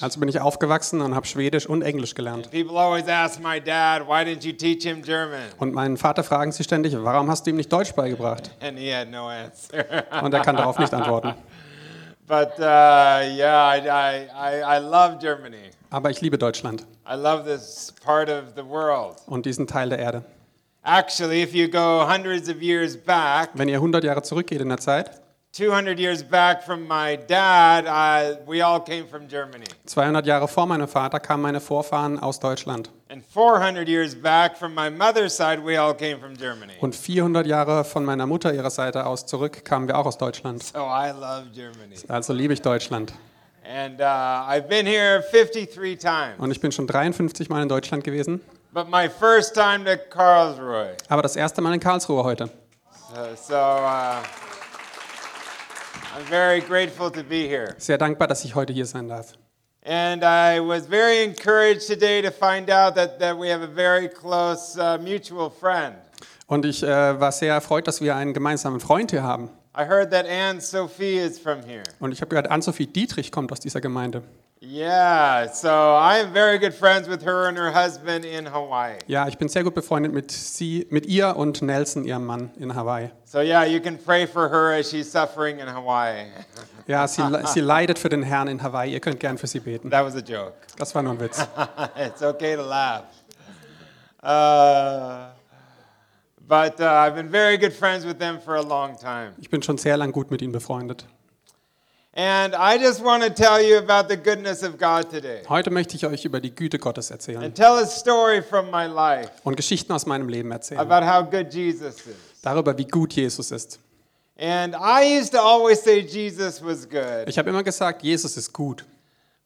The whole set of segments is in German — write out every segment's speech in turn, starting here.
Also bin ich aufgewachsen und habe Schwedisch und Englisch gelernt. People always ask my dad, why didn't you teach him German? Und meinen Vater fragen sie ständig, warum hast du ihm nicht Deutsch beigebracht? And he had no answer. Und er kann darauf nicht antworten. but uh, yeah, I, I, I, I love Germany. Aber ich liebe Deutschland I love this part of the world. und diesen Teil der Erde. Actually, if you go hundreds of years back, Wenn ihr 100 Jahre zurückgeht in der Zeit, 200 years back from my dad, uh, we all came from Germany. 200 Jahre vor meinem Vater kamen meine Vorfahren aus Deutschland. And 400 years back from my mother's side, we all came from Germany. Und 400 Jahre von meiner Mutter ihrer Seite aus zurück kamen wir auch aus Deutschland. So I love Germany. Also liebe ich Deutschland. And uh, I've been here 53 times. Und ich bin schon 53 Mal in Deutschland gewesen. But my first time to Karlsruhe. Aber das erste Mal in Karlsruhe heute. So, so uh, I'm very grateful to be here. Sehr dankbar, dass ich heute hier sein darf. And I was very encouraged today to find out that, that we have a very close uh, mutual friend. Und ich äh, war sehr erfreut, dass wir einen gemeinsamen Freund hier haben. I heard that Anne Sophie is from here. Und ich habe gehört, Ann-Sophie Dietrich kommt aus dieser Gemeinde. Yeah, so I am very good friends with her and her husband in Hawaii. Ja, ich bin sehr gut befreundet mit, sie, mit ihr und Nelson, ihrem Mann, in Hawaii. So yeah, you can pray for her as she's suffering in Hawaii. Ja, sie, sie leidet für den Herrn in Hawaii. Ihr könnt gern für sie beten. that was a joke. Das war nur ein Witz. it's okay to laugh. Uh, but uh, I've been very good friends with them for a long time. Ich bin schon sehr lang gut mit ihnen befreundet. Heute möchte ich euch über die Güte Gottes erzählen and tell a story from my life und Geschichten aus meinem Leben erzählen. about how good Jesus is. Darüber, wie gut Jesus ist. And I used to always say Jesus was good. Ich habe immer gesagt, Jesus ist gut.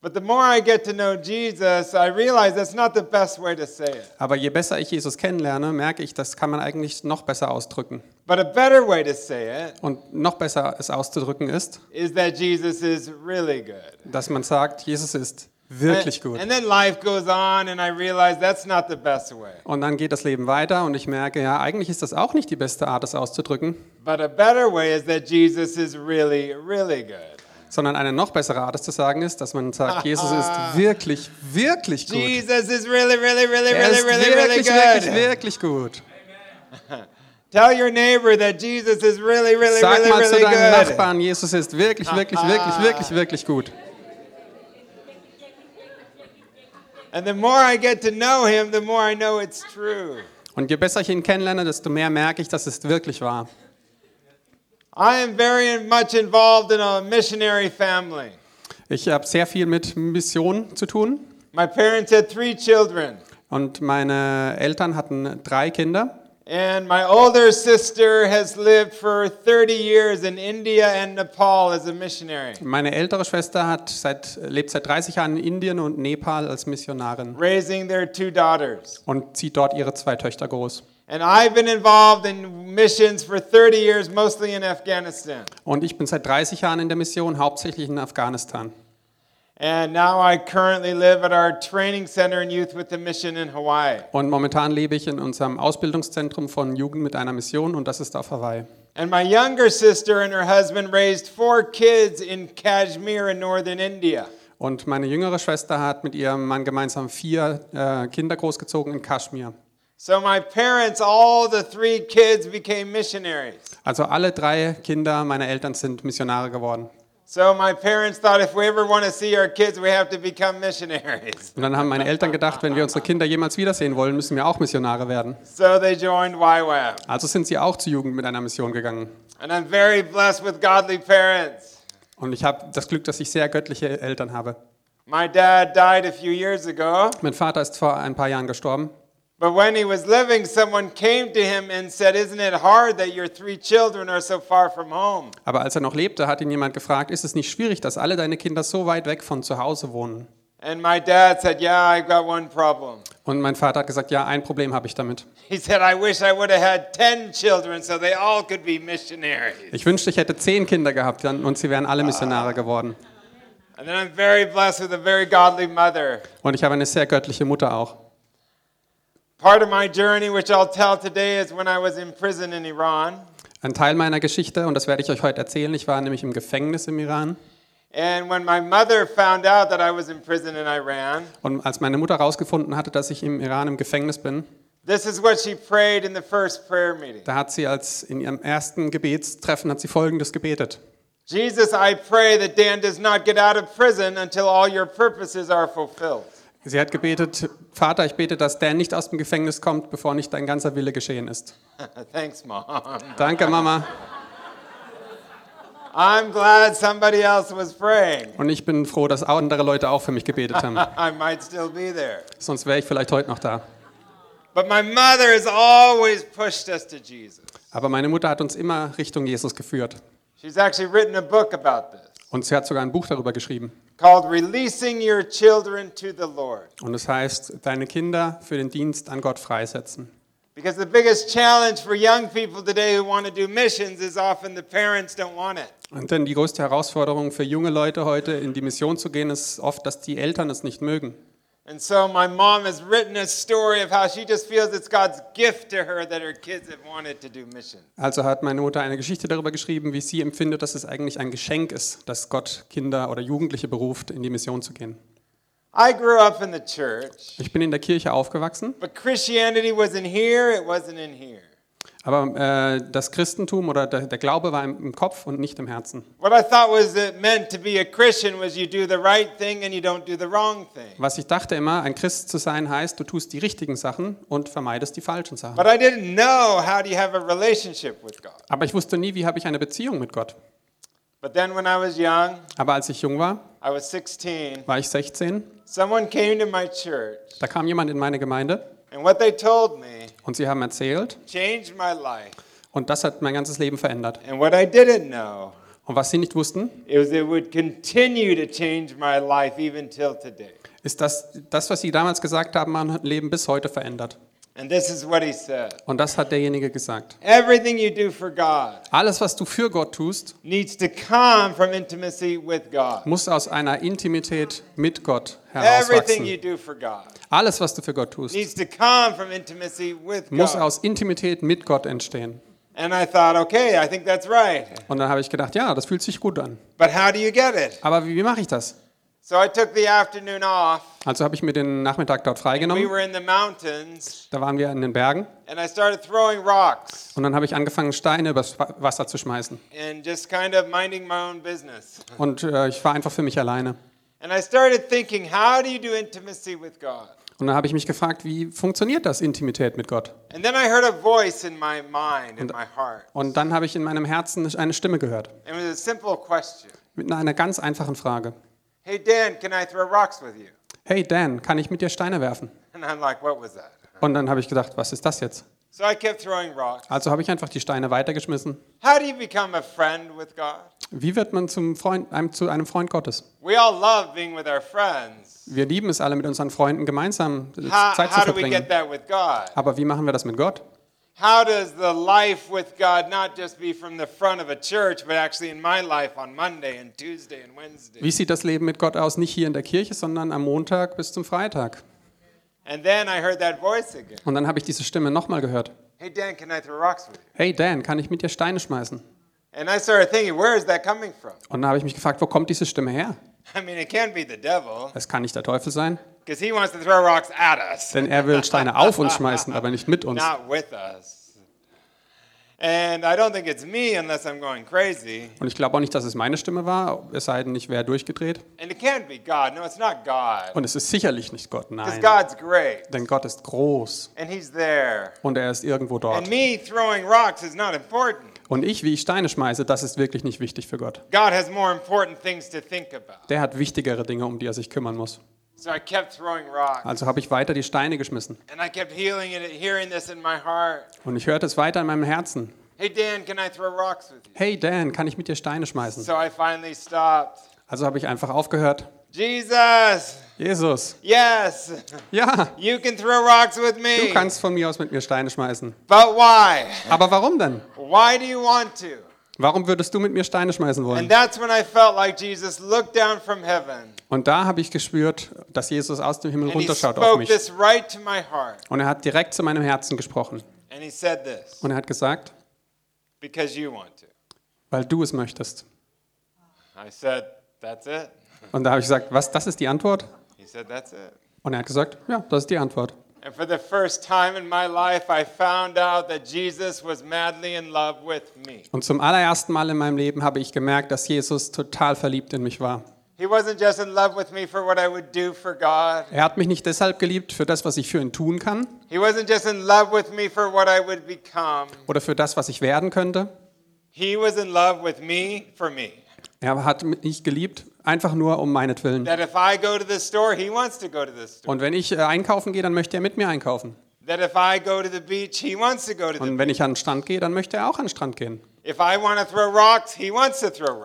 But the more I get to know Jesus, I realize that's not the best way to say it. Aber je besser ich Jesus kennenlerne, merke ich, das kann man eigentlich noch besser ausdrücken. But a better way to say it Und noch besser es auszudrücken ist, is that Jesus is really good. dass man sagt, Jesus ist wirklich gut. and then life goes on, and I realize that's not the best way. Und dann geht das Leben weiter und ich merke, ja, eigentlich ist das auch nicht die beste Art, es auszudrücken, But a better way is that Jesus is really, really good. sondern eine noch bessere Art, es zu sagen ist, dass man sagt, Jesus ist wirklich, wirklich gut. Jesus is really, really, really, Er really, ist really, really wirklich, wirklich, good. wirklich gut. Tell your neighbor that Jesus is really, really, Sag really, mal zu really deinem good. Nachbarn, Jesus ist wirklich, wirklich, wirklich, wirklich, wirklich gut. And the more I get to know him, the more I know it's true. Und je besser ich ihn kennenlerne, desto mehr merke ich, dass es wirklich wahr. I am very much involved in a missionary family. Ich habe sehr viel mit Mission zu tun My parents had three children, und meine Eltern hatten drei Kinder. And my older sister has lived for 30 years in India and Nepal as a missionary, Meine ältere Schwester hat seit, lebt seit 30 Jahren in Indien und Nepal als Missionarin raising their two daughters. und zieht dort ihre zwei Töchter groß. And I've been involved in missions for 30 years, mostly in Afghanistan. Und ich bin seit 30 Jahren in der Mission, hauptsächlich in Afghanistan. Und momentan lebe ich in unserem Ausbildungszentrum von Jugend mit einer Mission und das ist auf Hawaii. And my younger sister and her husband raised four kids in Kashmir in northern India. Und meine jüngere Schwester hat mit ihrem Mann gemeinsam vier äh, Kinder großgezogen in Kaschmir. So my parents, all the three kids became missionaries. Also alle drei Kinder meiner Eltern sind Missionare geworden. So my parents thought if we ever want to see our kids, we have to become missionaries. Und dann haben meine Eltern gedacht, wenn wir unsere Kinder jemals wiedersehen wollen, müssen wir auch Missionare werden. So they joined YWAM. Also sind sie auch zur Jugend mit einer Mission gegangen. And I'm very blessed with godly parents. Und ich habe das Glück, dass ich sehr göttliche Eltern habe. My dad died a few years ago, Mein Vater ist vor ein paar Jahren gestorben. But when he was living, someone came to him and said, Isn't it hard that your three children are so far from home? Aber als er noch lebte, hat ihn jemand gefragt, ist es nicht schwierig, dass alle deine Kinder so weit weg von zu Hause wohnen? And my dad said, Yeah, I've got one problem. Und mein Vater hat gesagt, ja, ein Problem habe ich damit. He said, I wish I would have had 10 children so they all could be missionaries. Ich wünschte, ich hätte zehn Kinder gehabt dann- und sie wären alle Missionare geworden. And then I'm very blessed with a very godly mother. Und ich habe eine sehr göttliche Mutter auch. Part of my journey, which I'll tell today, is when I was in prison in Iran. Ein Teil meiner Geschichte, und das werde ich euch heute erzählen, ich war nämlich im Gefängnis im Iran. And when my mother found out that I was in prison in Iran, Und als meine Mutter herausgefunden hatte, dass ich im Iran im Gefängnis bin, this is what she prayed in the first prayer meeting. da hat sie als in ihrem ersten Gebetstreffen hat sie folgendes gebetet: Jesus, I pray that Dan does not get out of prison until all your purposes are fulfilled. Sie hat gebetet: Vater, ich bete, dass Dan nicht aus dem Gefängnis kommt, bevor nicht dein ganzer Wille geschehen ist. Thanks, Mom. Danke, Mama. I'm glad somebody else was praying. Und ich bin froh, dass andere Leute auch für mich gebetet haben. I might still be there. Sonst wäre ich vielleicht heute noch da. But my mother has always pushed us to Jesus. Aber meine Mutter hat uns immer Richtung Jesus geführt. She's actually written a book about this Und sie hat sogar ein Buch darüber geschrieben. Called Releasing Your Children to the Lord. Und es heißt, deine Kinder für den Dienst an Gott freisetzen. Because the biggest challenge for young people today who want to do missions is often the parents don't want it. Und denn die größte Herausforderung für junge Leute heute in die Mission zu gehen, ist oft, dass die Eltern es nicht mögen. And so my mom has written a story of how she just feels it's God's gift to her that her kids have wanted to do missions. Also hat meine Mutter eine Geschichte darüber geschrieben, wie sie empfindet, dass es eigentlich ein Geschenk ist, dass Gott Kinder oder Jugendliche beruft, in die Mission zu gehen. I grew up in the church, Ich bin in der Kirche aufgewachsen, but Christianity wasn't here, it wasn't in here. Aber äh, das Christentum oder der, der Glaube war im, im Kopf und nicht im Herzen. Was ich dachte immer, ein Christ zu sein heißt, du tust die richtigen Sachen und vermeidest die falschen Sachen. Aber ich wusste nie, wie habe ich eine Beziehung mit Gott. But then when I was young, Aber als ich jung war, I was 16, war ich 16, someone came to my church da kam jemand in meine Gemeinde and what they told me und sie haben erzählt changed my life. und das hat mein ganzes Leben verändert. And what I didn't know Und was sie nicht wussten, is it would continue to change my life even till today. ist, dass das, was sie damals gesagt haben, mein Leben bis heute verändert. And this is what he said. Und das hat derjenige gesagt. Everything you do for God Alles, was du für Gott tust, needs to come from intimacy with God. muss aus einer Intimität mit Gott Everything you herauswachsen. do for God Alles, was du für Gott tust, needs to come from intimacy with muss aus Intimität mit Gott entstehen. And I thought, okay, I think that's right. Und dann habe ich gedacht, ja, das fühlt sich gut an. But how do you get it? Aber wie mache ich das? So I took the afternoon off. Also habe ich mir den Nachmittag dort We freigenommen. were in the mountains, Da waren wir in den Bergen. and I started throwing rocks Und dann habe ich angefangen, Steine übers Wa- Wasser zu schmeißen. and just kind of minding my own business. Und äh, ich war einfach für mich alleine. And I started thinking, how do you do intimacy with God? Und dann habe ich mich gefragt, wie funktioniert das, Intimität mit Gott? And then I heard a voice in my mind, in my heart. Und dann habe ich in meinem Herzen eine Stimme gehört. It was a simple question. Mit einer ganz einfachen Frage. Hey, Dan, can I throw rocks with you? Hey Dan, kann ich mit dir Steine werfen? And I'm like, what was that? Und dann habe ich gedacht, was ist das jetzt? So I kept throwing rocks. Also habe ich einfach die Steine weitergeschmissen. How do you become a friend with God? Wie wird man zum Freund, einem, zu einem Freund Gottes? We all love being with our friends. Wir lieben es alle, mit unseren Freunden gemeinsam How, Zeit zu how do we verbringen. get that with God? Aber wie machen wir das mit Gott? How does the life with God not just be from the front of a church, but actually in my life on Monday and Tuesday and Wednesday? Wie sieht das Leben mit Gott aus? Nicht hier in der Kirche, sondern am Montag bis zum Freitag. And then I heard that voice again. Und dann habe ich diese Stimme nochmal gehört. Hey, Dan, can I throw rocks with you? Hey Dan, kann ich mit dir Steine schmeißen? And I started thinking, where is that coming from? Und dann habe ich mich gefragt, wo kommt diese Stimme her? I mean, it can't be the devil, Es kann nicht der Teufel sein, because he wants to throw rocks at us, denn er will Steine auf uns schmeißen, aber nicht mit uns. not with us. And I don't think it's me unless I'm going crazy. Und ich glaube auch nicht, dass es meine Stimme war, es sei denn, ich wäre durchgedreht. And it can't be God. No, it's not God. Und es ist sicherlich nicht Gott, nein. God's great, Denn Gott ist groß and He's there. und er ist irgendwo And dort. me throwing rocks is not important. Und ich, wie ich Steine schmeiße, das ist wirklich nicht wichtig für Gott. God has more important things to think about. Der hat wichtigere Dinge, um die er sich kümmern muss. So I kept throwing rocks. Also habe ich weiter die Steine geschmissen. And I kept healing it, hearing this in my heart. Und ich hörte es weiter in meinem Herzen. Hey, Dan, can I throw rocks with you? Hey Dan, kann ich mit dir Steine schmeißen? So I finally stopped. Also habe ich einfach aufgehört. Jesus, Jesus, yes, ja, you can throw rocks with du me. kannst von mir aus mit mir Steine schmeißen. But why? Aber warum denn? Why do you want to? Warum würdest du mit mir Steine schmeißen wollen? Und da habe ich gespürt, dass Jesus aus dem Himmel runterschaut auf mich. this right to my heart. Und er hat direkt zu meinem Herzen gesprochen. And he said this Und er hat gesagt, because you want to. weil du es möchtest. I said, That's it. Und da habe ich gesagt, was, das ist die Antwort? He said, That's it. Und er hat gesagt, ja, das ist die Antwort. And for the first time in my life, I found out that Jesus was madly in love with me. Und zum allerersten Mal in meinem Leben habe ich gemerkt, dass Jesus total verliebt in mich war. He wasn't just in love with me for what I would do for God. Er hat mich nicht deshalb geliebt für das, was ich für ihn tun kann He wasn't just in love with me for what I would become. oder für das, was ich werden könnte. He was in love with me for me. Er hat mich geliebt, einfach nur um meinetwillen. Und wenn ich äh, einkaufen gehe, dann möchte er mit mir einkaufen. Und wenn ich an den Strand gehe, dann möchte er auch an den Strand gehen.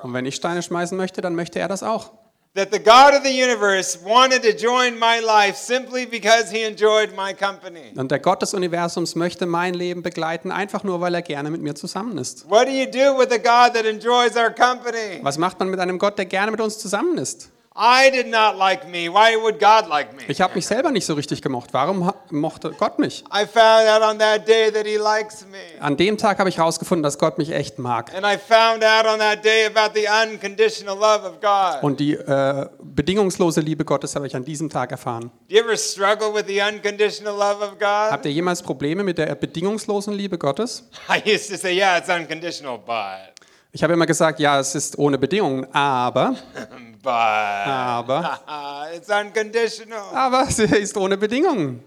Und wenn ich Steine schmeißen möchte, dann möchte er das auch. That the God of the universe wanted to join my life simply because he enjoyed my company. Und der Gott des Universums möchte mein Leben begleiten, einfach nur, weil er gerne mit mir zusammen ist. What do you do with a God that enjoys our company? Was macht man mit einem Gott, der gerne mit uns zusammen ist? I did not like me. Why would God like me? Ich habe mich selber nicht so richtig gemocht. Warum mochte Gott mich? I found out on that day that he likes me. An dem Tag habe ich herausgefunden, dass Gott mich echt mag. And I found out on that day about the unconditional love of God. Und die äh, bedingungslose Liebe Gottes habe ich an diesem Tag erfahren. Do you ever struggle with the unconditional love of God? Habt ihr jemals Probleme mit der bedingungslosen Liebe Gottes? I used to say, yeah, it's unconditional, but, Ich habe immer gesagt, ja, es ist ohne Bedingungen, aber, but, aber, it's unconditional. aber es ist ohne Bedingungen.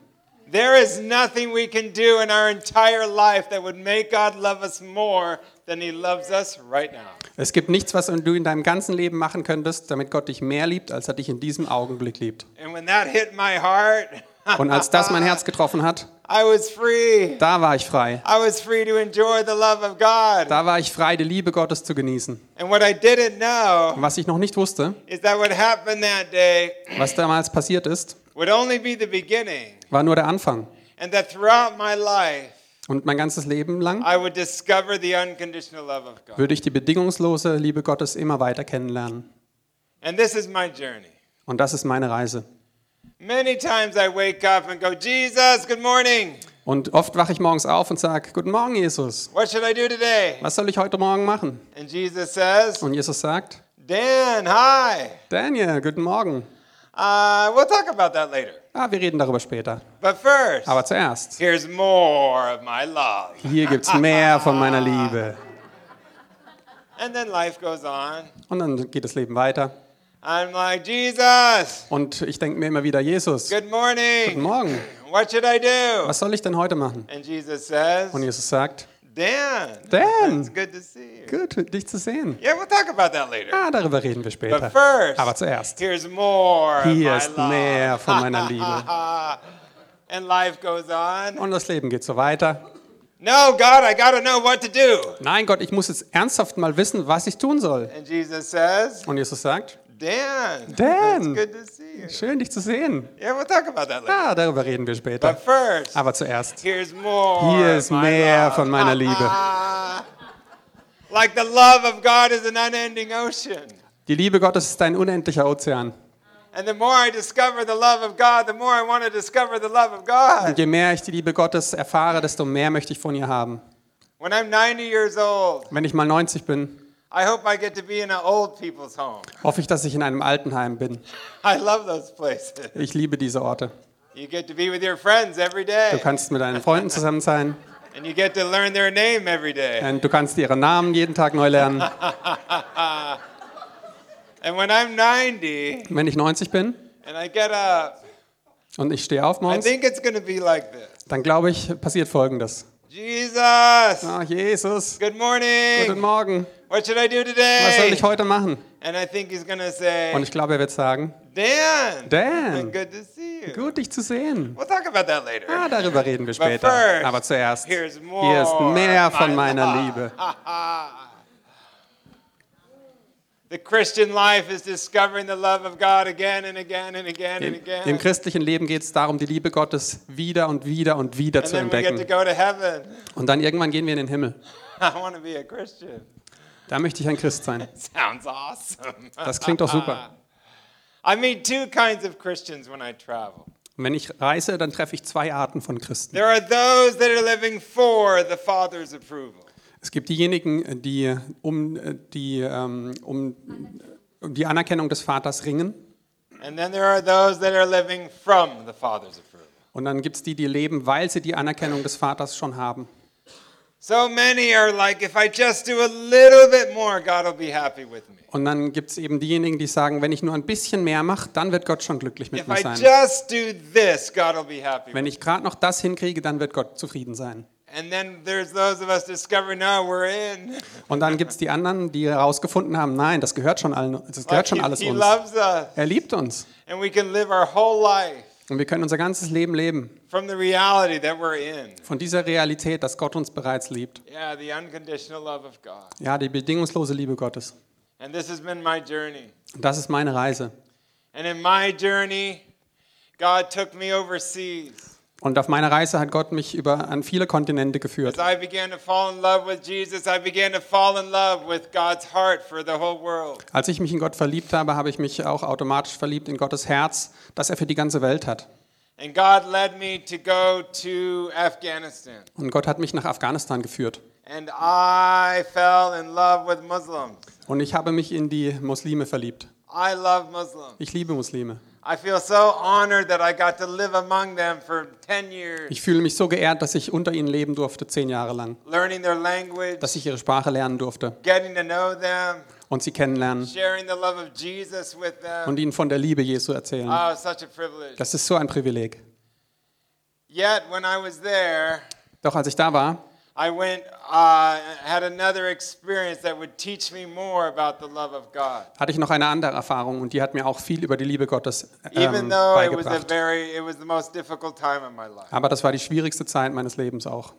There is nothing we can do in our entire life that would make God love us more than he loves us right now. Es gibt nichts, was du in deinem ganzen Leben machen könntest, damit Gott dich mehr liebt, als er dich in diesem Augenblick liebt. And when that hit my heart, Und als das mein Herz getroffen hat, I was free. da war ich frei. I was free to enjoy the love of God. Da war ich frei, die Liebe Gottes zu genießen. And what I didn't know Und was ich noch nicht wusste, is that what happened that day was damals passiert ist, would only be the beginning, war nur der Anfang. and that throughout my life, Und mein ganzes Leben lang I would discover the unconditional love of God. würde ich die bedingungslose Liebe Gottes immer weiter kennenlernen. And this is my journey. Und das ist meine Reise. Many times I wake up and go, Jesus, good morning. Und oft wache ich morgens auf und sage, Guten Morgen, Jesus. What should I do today? Was soll ich heute Morgen machen? And Jesus says, Und Jesus sagt, Dan, hi. Daniel, guten Morgen. Uh, we'll talk about that later. Ah, wir reden darüber später. But first, Aber zuerst, here's more of my love. hier gibt es mehr von meiner Liebe. And then life goes on. Und dann geht das Leben weiter. I'm like, Jesus, Und ich denke mir immer wieder, Jesus, good guten morning. Morgen. What should I do? Was soll ich denn heute machen? And Jesus says, Und Jesus sagt, Dan, Dan. it's good to see you. gut, dich zu sehen. Yeah, we'll talk about that later. Ah, darüber reden wir But später. first, Aber zuerst, here's more of Hier my ist love. mehr von meiner Liebe. and life goes on. und das Leben geht so weiter. No, God, I got to know what to do. Nein, Gott, ich muss jetzt ernsthaft mal wissen, was ich tun soll. And Jesus says, Und Jesus sagt, Dan, Dan. it's good to see you. schön, dich zu sehen. Yeah, we'll talk about that later. Ah, darüber reden wir But später. first, Aber zuerst, here's more. Hier ist mehr love. von meiner Liebe. like the love of God is an unending ocean. die Liebe Gottes ist ein unendlicher Ozean. And the more I discover the love of God, the more I want to discover the love of Und je mehr ich die Liebe Gottes erfahre, desto mehr möchte ich von ihr haben. When I'm 90 years old, Wenn ich mal 90 bin, I hope I get to be in an old people's home. hoffe ich, dass ich in einem Altenheim bin. I love those places. Ich liebe diese Orte. You get to be with your friends every Du day, kannst mit deinen Freunden zusammen sein and you get to learn their name every day. und du kannst ihre Namen jeden Tag neu lernen. And when I'm 90 Wenn ich 90 bin and I get up, und ich stehe auf I morgens, think it's going to be like this dann glaube ich, passiert Folgendes. Jesus, Ah, Jesus, good guten morning. Morgen. What should I do Was soll today? ich heute machen? And I think he's to say, Und ich glaube, er wird sagen, Dan, Dan. good to see you. gut, dich zu sehen. We'll talk about that later. Ah, darüber reden wir später. first, Aber zuerst, here's more hier ist mehr von meiner love. Liebe. The Christian life is discovering the love of God again and again and again and Im, christlichen Leben geht es darum, die Liebe Gottes wieder und wieder und wieder and zu to entdecken. go to heaven. Und dann irgendwann gehen wir in den Himmel. I want to be a Christian. Da möchte ich ein Christ sein. Sounds awesome. Das klingt doch super. I meet two kinds of Christians when I travel. Und wenn ich reise, dann treffe ich zwei Arten von Christen. There are those that are living for the Father's approval. Es gibt diejenigen, die um die, ähm, um die Anerkennung des Vaters ringen. And then there are those that are living from the Father's approval. Und dann gibt es die, die leben, weil sie die Anerkennung des Vaters schon haben. So many are like, if I just do a little bit more, God will be happy with me. Und dann gibt es eben diejenigen, die sagen, wenn ich nur ein bisschen mehr mache, dann wird Gott schon glücklich mit If mir I sein. just do this, God will be happy. Wenn With ich gerade noch das hinkriege, dann wird Gott zufrieden sein. me. And then there's those of us discovering, no, we're in. Und dann gibt es die anderen, die herausgefunden haben, nein, das gehört schon, allen, das gehört schon he, alles he uns. loves us. Er liebt uns. And we can live our whole life Und wir können unser ganzes Leben leben from the reality that we're in. von dieser Realität, dass Gott uns bereits liebt. Yeah, the unconditional love of God. Ja, die bedingungslose Liebe Gottes. And this has been my journey. Und das ist meine Reise. And in my journey, God took me overseas. Und auf meiner Reise hat Gott mich über an viele Kontinente As geführt. I began to fall in love with Jesus, I began to fall in love with God's heart for the whole world. Als ich mich in Gott verliebt habe, habe ich mich auch automatisch verliebt in Gottes Herz, das er für die ganze Welt hat. And God led me to go to Afghanistan. Und Gott hat mich nach Afghanistan geführt. And I fell in love with Muslims. Und ich habe mich in die Muslime verliebt. I love Muslims. Ich liebe Muslime. I feel so honored that I got to live among them for 10 years, Ich fühle mich so geehrt, dass ich unter ihnen leben durfte, zehn Jahre lang. learning their language, Dass ich ihre Sprache lernen durfte getting to know them, und sie kennenlernen sharing the love of Jesus with them. und ihnen von der Liebe Jesu erzählen. Oh, such a privilege. Das ist so ein Privileg. Yet, when I was there, Doch als ich da war, I went, uh, had another experience that would teach me more about the love of God. hatte ich noch eine andere Erfahrung und die hat mir auch viel über die Liebe Gottes Even ähm, though it was a very, it was the most difficult time in my life. Aber das war die schwierigste Zeit meines Lebens auch.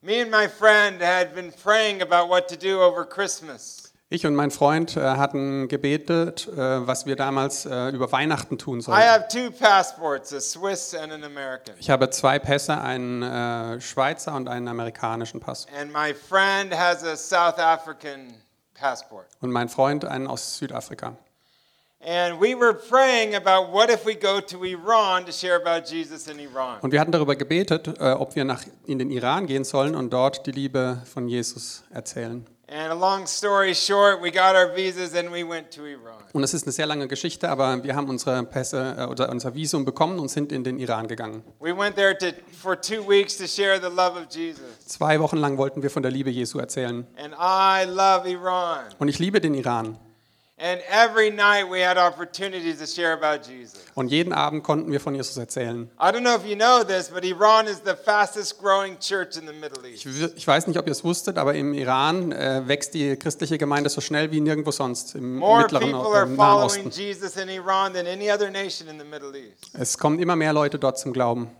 Me and my friend had been praying about what to do over Christmas. Ich und mein Freund äh, hatten gebetet, äh, was wir damals äh, über Weihnachten tun I sollten. have two passports, a Swiss and an American. Ich habe zwei Pässe, einen äh, Schweizer und einen amerikanischen Pass. And my friend has a South African passport. Und mein Freund einen aus Südafrika. And we were praying about what if we go to Iran to share about Jesus in Iran. Und wir hatten darüber gebetet, äh, ob wir nach, in den Iran gehen sollen und dort die Liebe von Jesus erzählen. And a long story short, we got our visas and we went to Iran. Und es ist eine sehr lange Geschichte, aber wir haben unsere Pässe äh, oder unser Visum bekommen und sind in den Iran gegangen. We went there to, for two weeks to share the love of Jesus. Zwei Wochen lang wollten wir von der Liebe Jesu erzählen. And I love Iran. Und ich liebe den Iran. Und jeden Abend konnten wir von Jesus erzählen. I don't know if you know this, but Iran is the fastest growing church in the Middle East. Ich, weiß nicht, ob ihr es wusstet, aber im Iran äh, wächst die christliche Gemeinde so schnell wie nirgendwo sonst im More mittleren are im Nahen Osten. Es kommen immer mehr Leute dort zum Glauben.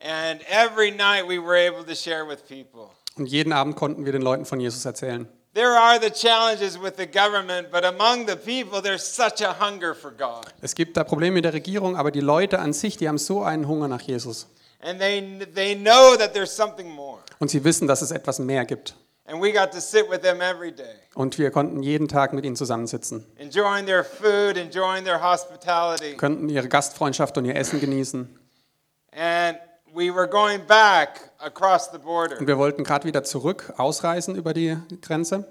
And every night we were able to share with people. Und jeden Abend konnten wir den Leuten von Jesus erzählen. There are the challenges with the government, but among the people, there's such a hunger for God. Es gibt da Probleme mit der Regierung, aber die Leute an sich, die haben so einen Hunger nach Jesus. And they, they know that there's something more. Und sie wissen, dass es etwas mehr gibt. And we got to sit with them every day, Und wir konnten jeden Tag mit ihnen zusammensitzen, enjoying their food, enjoying their hospitality. könnten ihre Gastfreundschaft und ihr Essen genießen. And we were going back across the border Und wir wollten gerade wieder zurück, ausreisen über die Grenze,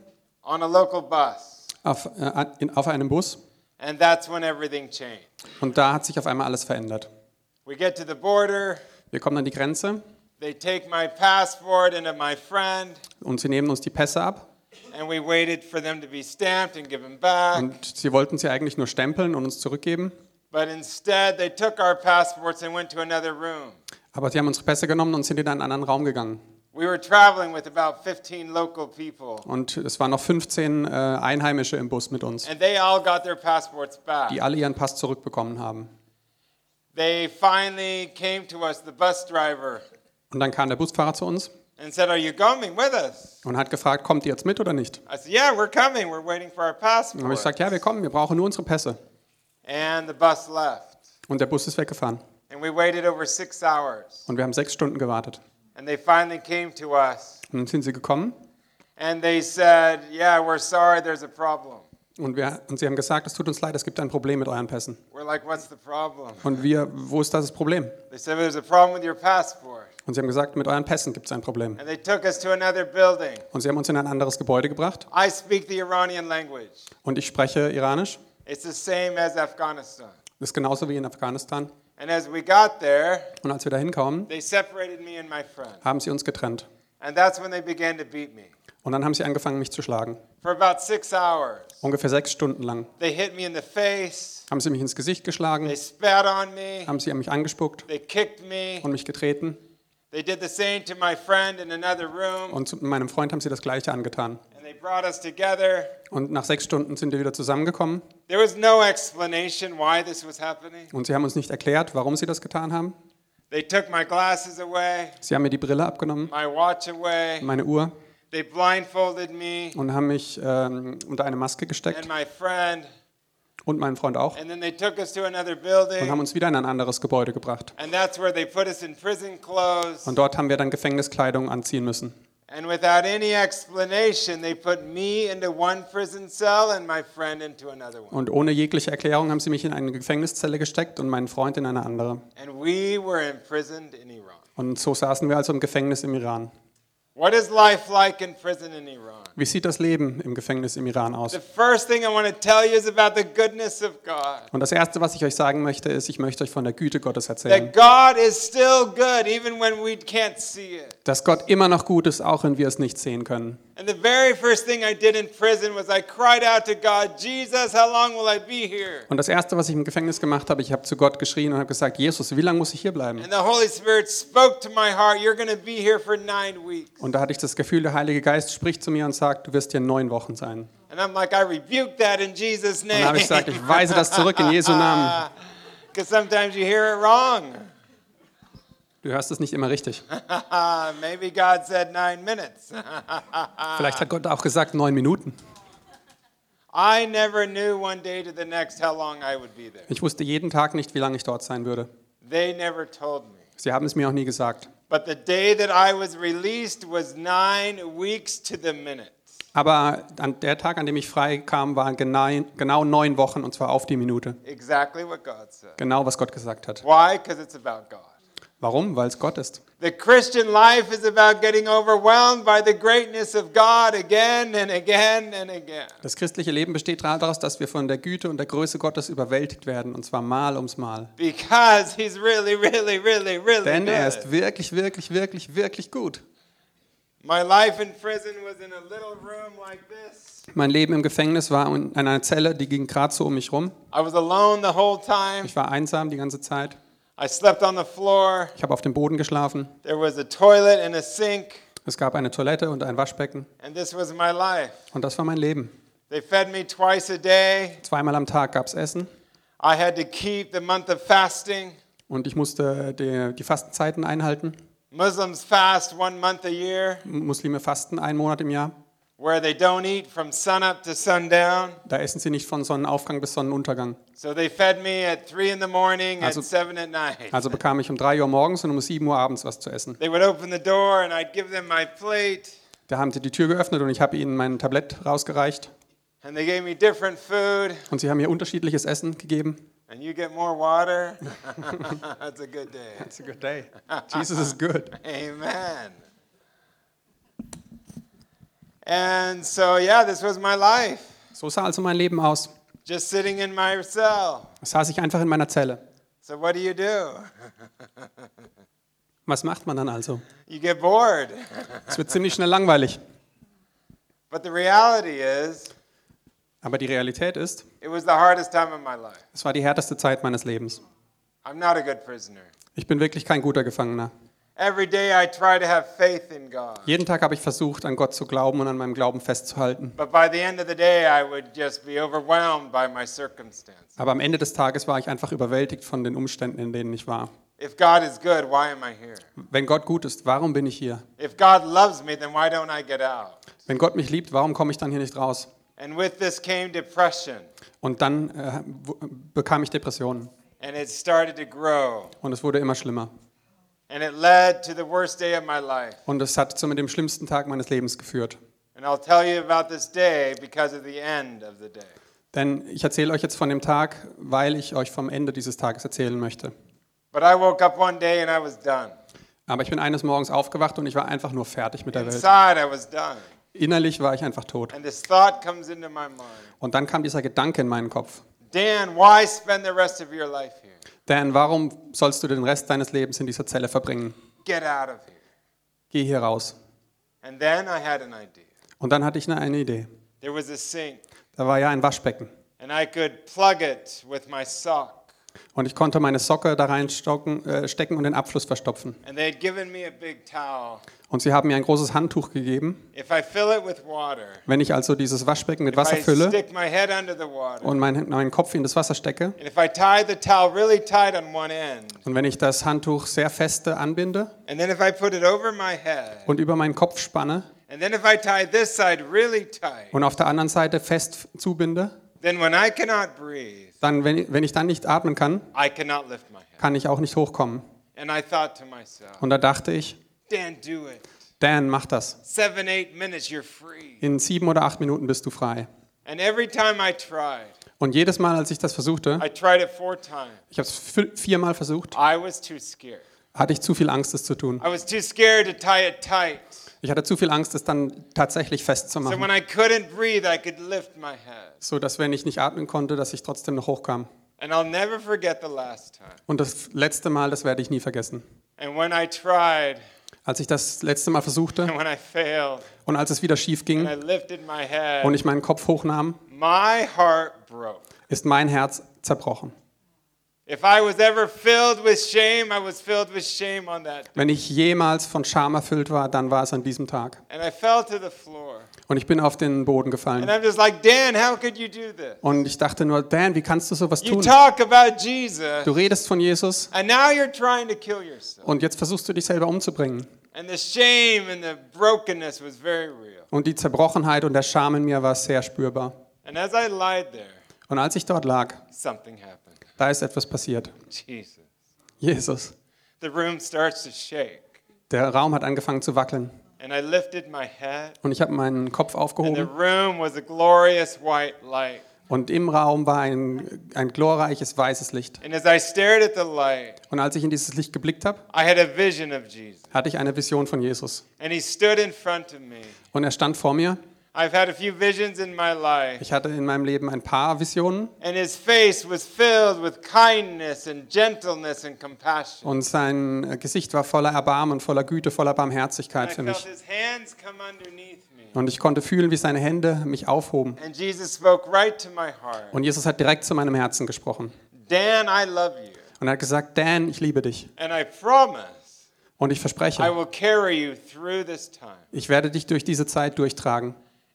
on a local bus. auf, äh, in, auf einem Bus. And that's when everything changed. Und da hat sich auf einmal alles verändert. We get to the border, Wir kommen an die Grenze they take my passport and my friend, und sie nehmen uns die Pässe ab. and we waited for them to be stamped and given back. Und sie wollten sie eigentlich nur stempeln und uns zurückgeben. But instead, they took our passports and went to another room. Aber sie haben unsere Pässe genommen und sind in einen anderen Raum gegangen. We were traveling with about 15 local people, Und es waren noch 15 äh, Einheimische im Bus mit uns, and they all got their passports back. die alle ihren Pass zurückbekommen haben. They finally came to us, the bus driver, Und dann kam der Busfahrer zu uns and said, Are you coming with us? und hat gefragt, kommt ihr jetzt mit oder nicht? I said, Yeah, we're coming. We're waiting for our Und dann habe ich passport. gesagt, ja, wir kommen, wir brauchen nur unsere Pässe. And the bus left. Und der Bus ist weggefahren. And we waited over six hours. Und wir haben sechs Stunden gewartet. And they finally came to us Und dann sind sie gekommen and they said, Yeah, we're sorry, there's a problem. und, wir, und sie haben gesagt, es tut uns leid, es gibt ein Problem mit euren Pässen. We're like, What's the problem? Und wir, wo ist das Problem? They said, There's a problem with your passport. Und sie haben gesagt, mit euren Pässen gibt es ein Problem. And they took us to another building. Und sie haben uns in ein anderes Gebäude gebracht. I speak the Iranian language. Und ich spreche Iranisch. It's the same as Afghanistan. Das ist genauso wie in Afghanistan. And as we got there, Und als wir da hinkamen, they separated me and my friend. haben sie uns getrennt. And that's when they began to beat me. Und dann haben sie angefangen, mich zu schlagen. For about six hours. Ungefähr sechs Stunden lang. They hit me in the face. Haben sie mich ins Gesicht geschlagen, They spat on me. haben sie an mich angespuckt They kicked me. und mich getreten. They did the same to my friend in another room. Und zu meinem Freund haben sie das Gleiche angetan. Und nach sechs Stunden sind wir wieder zusammengekommen. There was no explanation why this was happening. Und sie haben uns nicht erklärt, warum sie das getan haben. They took my glasses away, Sie haben mir die Brille abgenommen, my watch away. meine Uhr, They blindfolded me und haben mich ähm, unter eine Maske and gesteckt my friend. und meinen Freund auch. And then they took us to another Und haben building. uns wieder in ein anderes Gebäude gebracht. And that's where they put us in prison clothes. Und dort haben wir dann Gefängniskleidung anziehen müssen. And without any explanation, they put me into one prison cell and my friend into another one. Und ohne jegliche Erklärung haben sie mich in eine Gefängniszelle gesteckt und meinen Freund in eine andere. And we were imprisoned in Iran. Und so saßen wir also im Gefängnis im Iran. Wie sieht das Leben im Gefängnis im Iran aus? The first thing I want to tell you is about the goodness of God. Und das Erste, was ich euch sagen möchte, ist, ich möchte euch von der Güte Gottes erzählen. Dass Gott immer noch gut ist, auch wenn wir es nicht sehen können. And the very first thing I did in prison was I cried out to God, Jesus, how long will I be here? Und das Erste, was ich im Gefängnis gemacht habe, ich habe zu Gott geschrien und habe gesagt, Jesus, wie lange muss ich hier bleiben? And the Holy Spirit spoke to my heart, You're going to be here for nine weeks. Und da hatte ich das Gefühl, der Heilige Geist spricht zu mir und sagt, du wirst hier neun Wochen sein. Und dann habe ich gesagt, ich weise das zurück in Jesu Namen. Because sometimes you hear it wrong. Du hörst es nicht immer richtig. Maybe God said nine minutes. Vielleicht hat Gott auch gesagt, neun Minuten. Ich wusste jeden Tag nicht, wie lange ich dort sein würde. Sie haben es mir auch nie gesagt. But the day that I was released was nine weeks to the minute. Aber an der Tag, an dem ich frei kam, waren genau, genau neun Wochen und zwar auf die Minute. Exactly what God said. Genau, was Gott gesagt hat. Why? Because it's about God. Warum? Weil es Gott ist. The Christian life is about getting overwhelmed by the greatness of God again and again and again. Das christliche Leben besteht daraus, dass wir von der Güte und der Größe Gottes überwältigt werden und zwar Mal ums Mal. Because He's really, really, really, really Denn er ist wirklich, wirklich, wirklich, wirklich gut. My life in prison was in a little room like this. Mein Leben im Gefängnis war in einer Zelle, die ging gerade so um mich rum. I was alone the whole time. Ich war einsam die ganze Zeit. I slept on the floor. Ich habe auf dem Boden geschlafen. There was a toilet and a sink, Es gab eine Toilette und ein Waschbecken. and this was my life. Und das war mein Leben. They fed me twice a day. Zweimal am Tag gab es Essen. I had to keep the month of fasting. Und ich musste die, die Fastenzeiten einhalten. Muslims fast one month a year, Muslime fasten einen Monat im Jahr. Where they don't eat from sunup to sundown. Da essen sie nicht von Sonnenaufgang bis Sonnenuntergang. So they fed me at three in the morning, Also- at seven at night. Also bekam ich um 3 Uhr morgens und um 7 Uhr abends was zu essen. They would open the door, and I'd give them my plate, Da haben sie die Tür geöffnet und ich habe ihnen mein Tablett rausgereicht. and they gave me different food. Und sie haben mir unterschiedliches Essen gegeben. And you get more water. That's a good day. It's a good day. Jesus is good. Amen. And so, yeah, this was my life. So sah also mein Leben aus. Just sitting in my cell. Saß ich einfach in meiner Zelle. So, what do you do? Was macht man dann also? You get bored. Es wird ziemlich schnell langweilig. But the reality is, Aber die Realität ist, it was the hardest time of my life. es war die härteste Zeit meines Lebens. I'm not a good prisoner. Ich bin wirklich kein guter Gefangener. Every day I try to have faith in God. Jeden Tag habe ich versucht, an Gott zu glauben und an meinem Glauben festzuhalten. But by the end of the day, I would just be overwhelmed by my circumstances. Aber am Ende des Tages war ich einfach überwältigt von den Umständen, in denen ich war. If God is good, why am I here? Wenn Gott gut ist, warum bin ich hier? If God loves me, then why don't I get out? Wenn Gott mich liebt, warum komme ich dann hier nicht raus? And with this came depression, Und dann äh, bekam ich Depressionen and it started to grow. und es wurde immer schlimmer. Und es hat zu dem schlimmsten Tag meines Lebens geführt. And I'll tell you about this day because of the end of the day. Denn ich erzähle euch jetzt von dem Tag, weil ich euch vom Ende dieses Tages erzählen möchte. But I woke up one day and I was done. Aber ich bin eines Morgens aufgewacht und ich war einfach nur fertig mit der Welt. Inside, I was done. Innerlich war ich einfach tot. And this thought comes into my mind Und dann kam dieser Gedanke in meinen Kopf. Dan, why spend the rest of your life here? Dan, warum sollst du den Rest deines Lebens in dieser Zelle verbringen? Get out of here. Geh hier raus. And then I had an idea. Und dann hatte ich eine, eine Idee. There was a sink, Da war ja ein Waschbecken. and I could plug it with my sock. Und ich konnte meine Socke da reinstecken äh, stecken und den Abfluss verstopfen. And they had given me a big towel. Und sie haben mir ein großes Handtuch gegeben. Wenn ich also dieses Waschbecken mit Wasser fülle und meinen, meinen Kopf in das Wasser stecke und wenn ich das Handtuch sehr feste anbinde und über meinen Kopf spanne und auf der anderen Seite fest zubinde, dann, wenn, wenn ich dann nicht atmen kann, kann ich auch nicht hochkommen. Und da dachte ich, Dan, do it. Dan, mach das. Seven, eight minutes, you're free. In sieben oder acht Minuten bist du frei. And every time I tried, Und jedes Mal, als ich das versuchte, I tried it four times. ich habe es viermal versucht, I was too scared. hatte ich zu viel Angst, es zu tun. I was too scared to tie it tight. Ich hatte zu viel Angst, es dann tatsächlich So festzumachen, couldn't breathe, I could lift my head. so dass wenn ich nicht atmen konnte, dass ich trotzdem noch hochkam. And I'll never forget the last time. Und das letzte Mal, das werde ich nie vergessen. And when I tried, Als ich das letzte Mal versuchte failed, und als es wieder schief ging head, und ich meinen Kopf hochnahm, my heart broke. ist mein Herz zerbrochen. If I was ever filled with shame, I was filled with shame on that. Wenn ich jemals von Scham erfüllt war, dann war es an diesem Tag. And I fell to the floor. Und ich bin auf den Boden And gefallen. Like, Dan, how could you do this? Und ich dachte nur, Dan, wie kannst du sowas You tun? Jesus, Du redest von Jesus and now you're trying to kill yourself. und jetzt versuchst du dich selber umzubringen. And the shame and the brokenness was very real. Und die Zerbrochenheit und der Scham in mir war sehr spürbar. And as I lied there, Und als ich dort lag, something happened. da ist etwas passiert. Jesus. Jesus. The room starts to shake. Der Raum hat angefangen zu wackeln. And I lifted my head, Und ich habe meinen Kopf and the aufgehoben. room was a glorious white light. Und im Raum war ein, ein glorreiches weißes Licht. And as I stared at the light, Und als ich in dieses Licht geblickt habe, I had a vision of Jesus. hatte ich eine Vision von Jesus. And he stood in front of me. Und er stand vor mir. I've had a few visions in my life. Ich hatte in meinem Leben ein paar Visionen. And his face was filled with kindness and gentleness and compassion. Und sein äh, Gesicht war voller Erbarmen, voller Güte, voller And Barmherzigkeit für mich. his hands come underneath me. Und ich konnte fühlen, wie seine Hände mich aufhoben. And Jesus spoke right to my heart. Und Jesus hat direkt zu meinem Herzen gesprochen. Dan, I love you. Und er hat gesagt, Dan, ich liebe dich. And I promise Und ich I verspreche, will carry you through this time. ich werde dich durch diese Zeit durchtragen.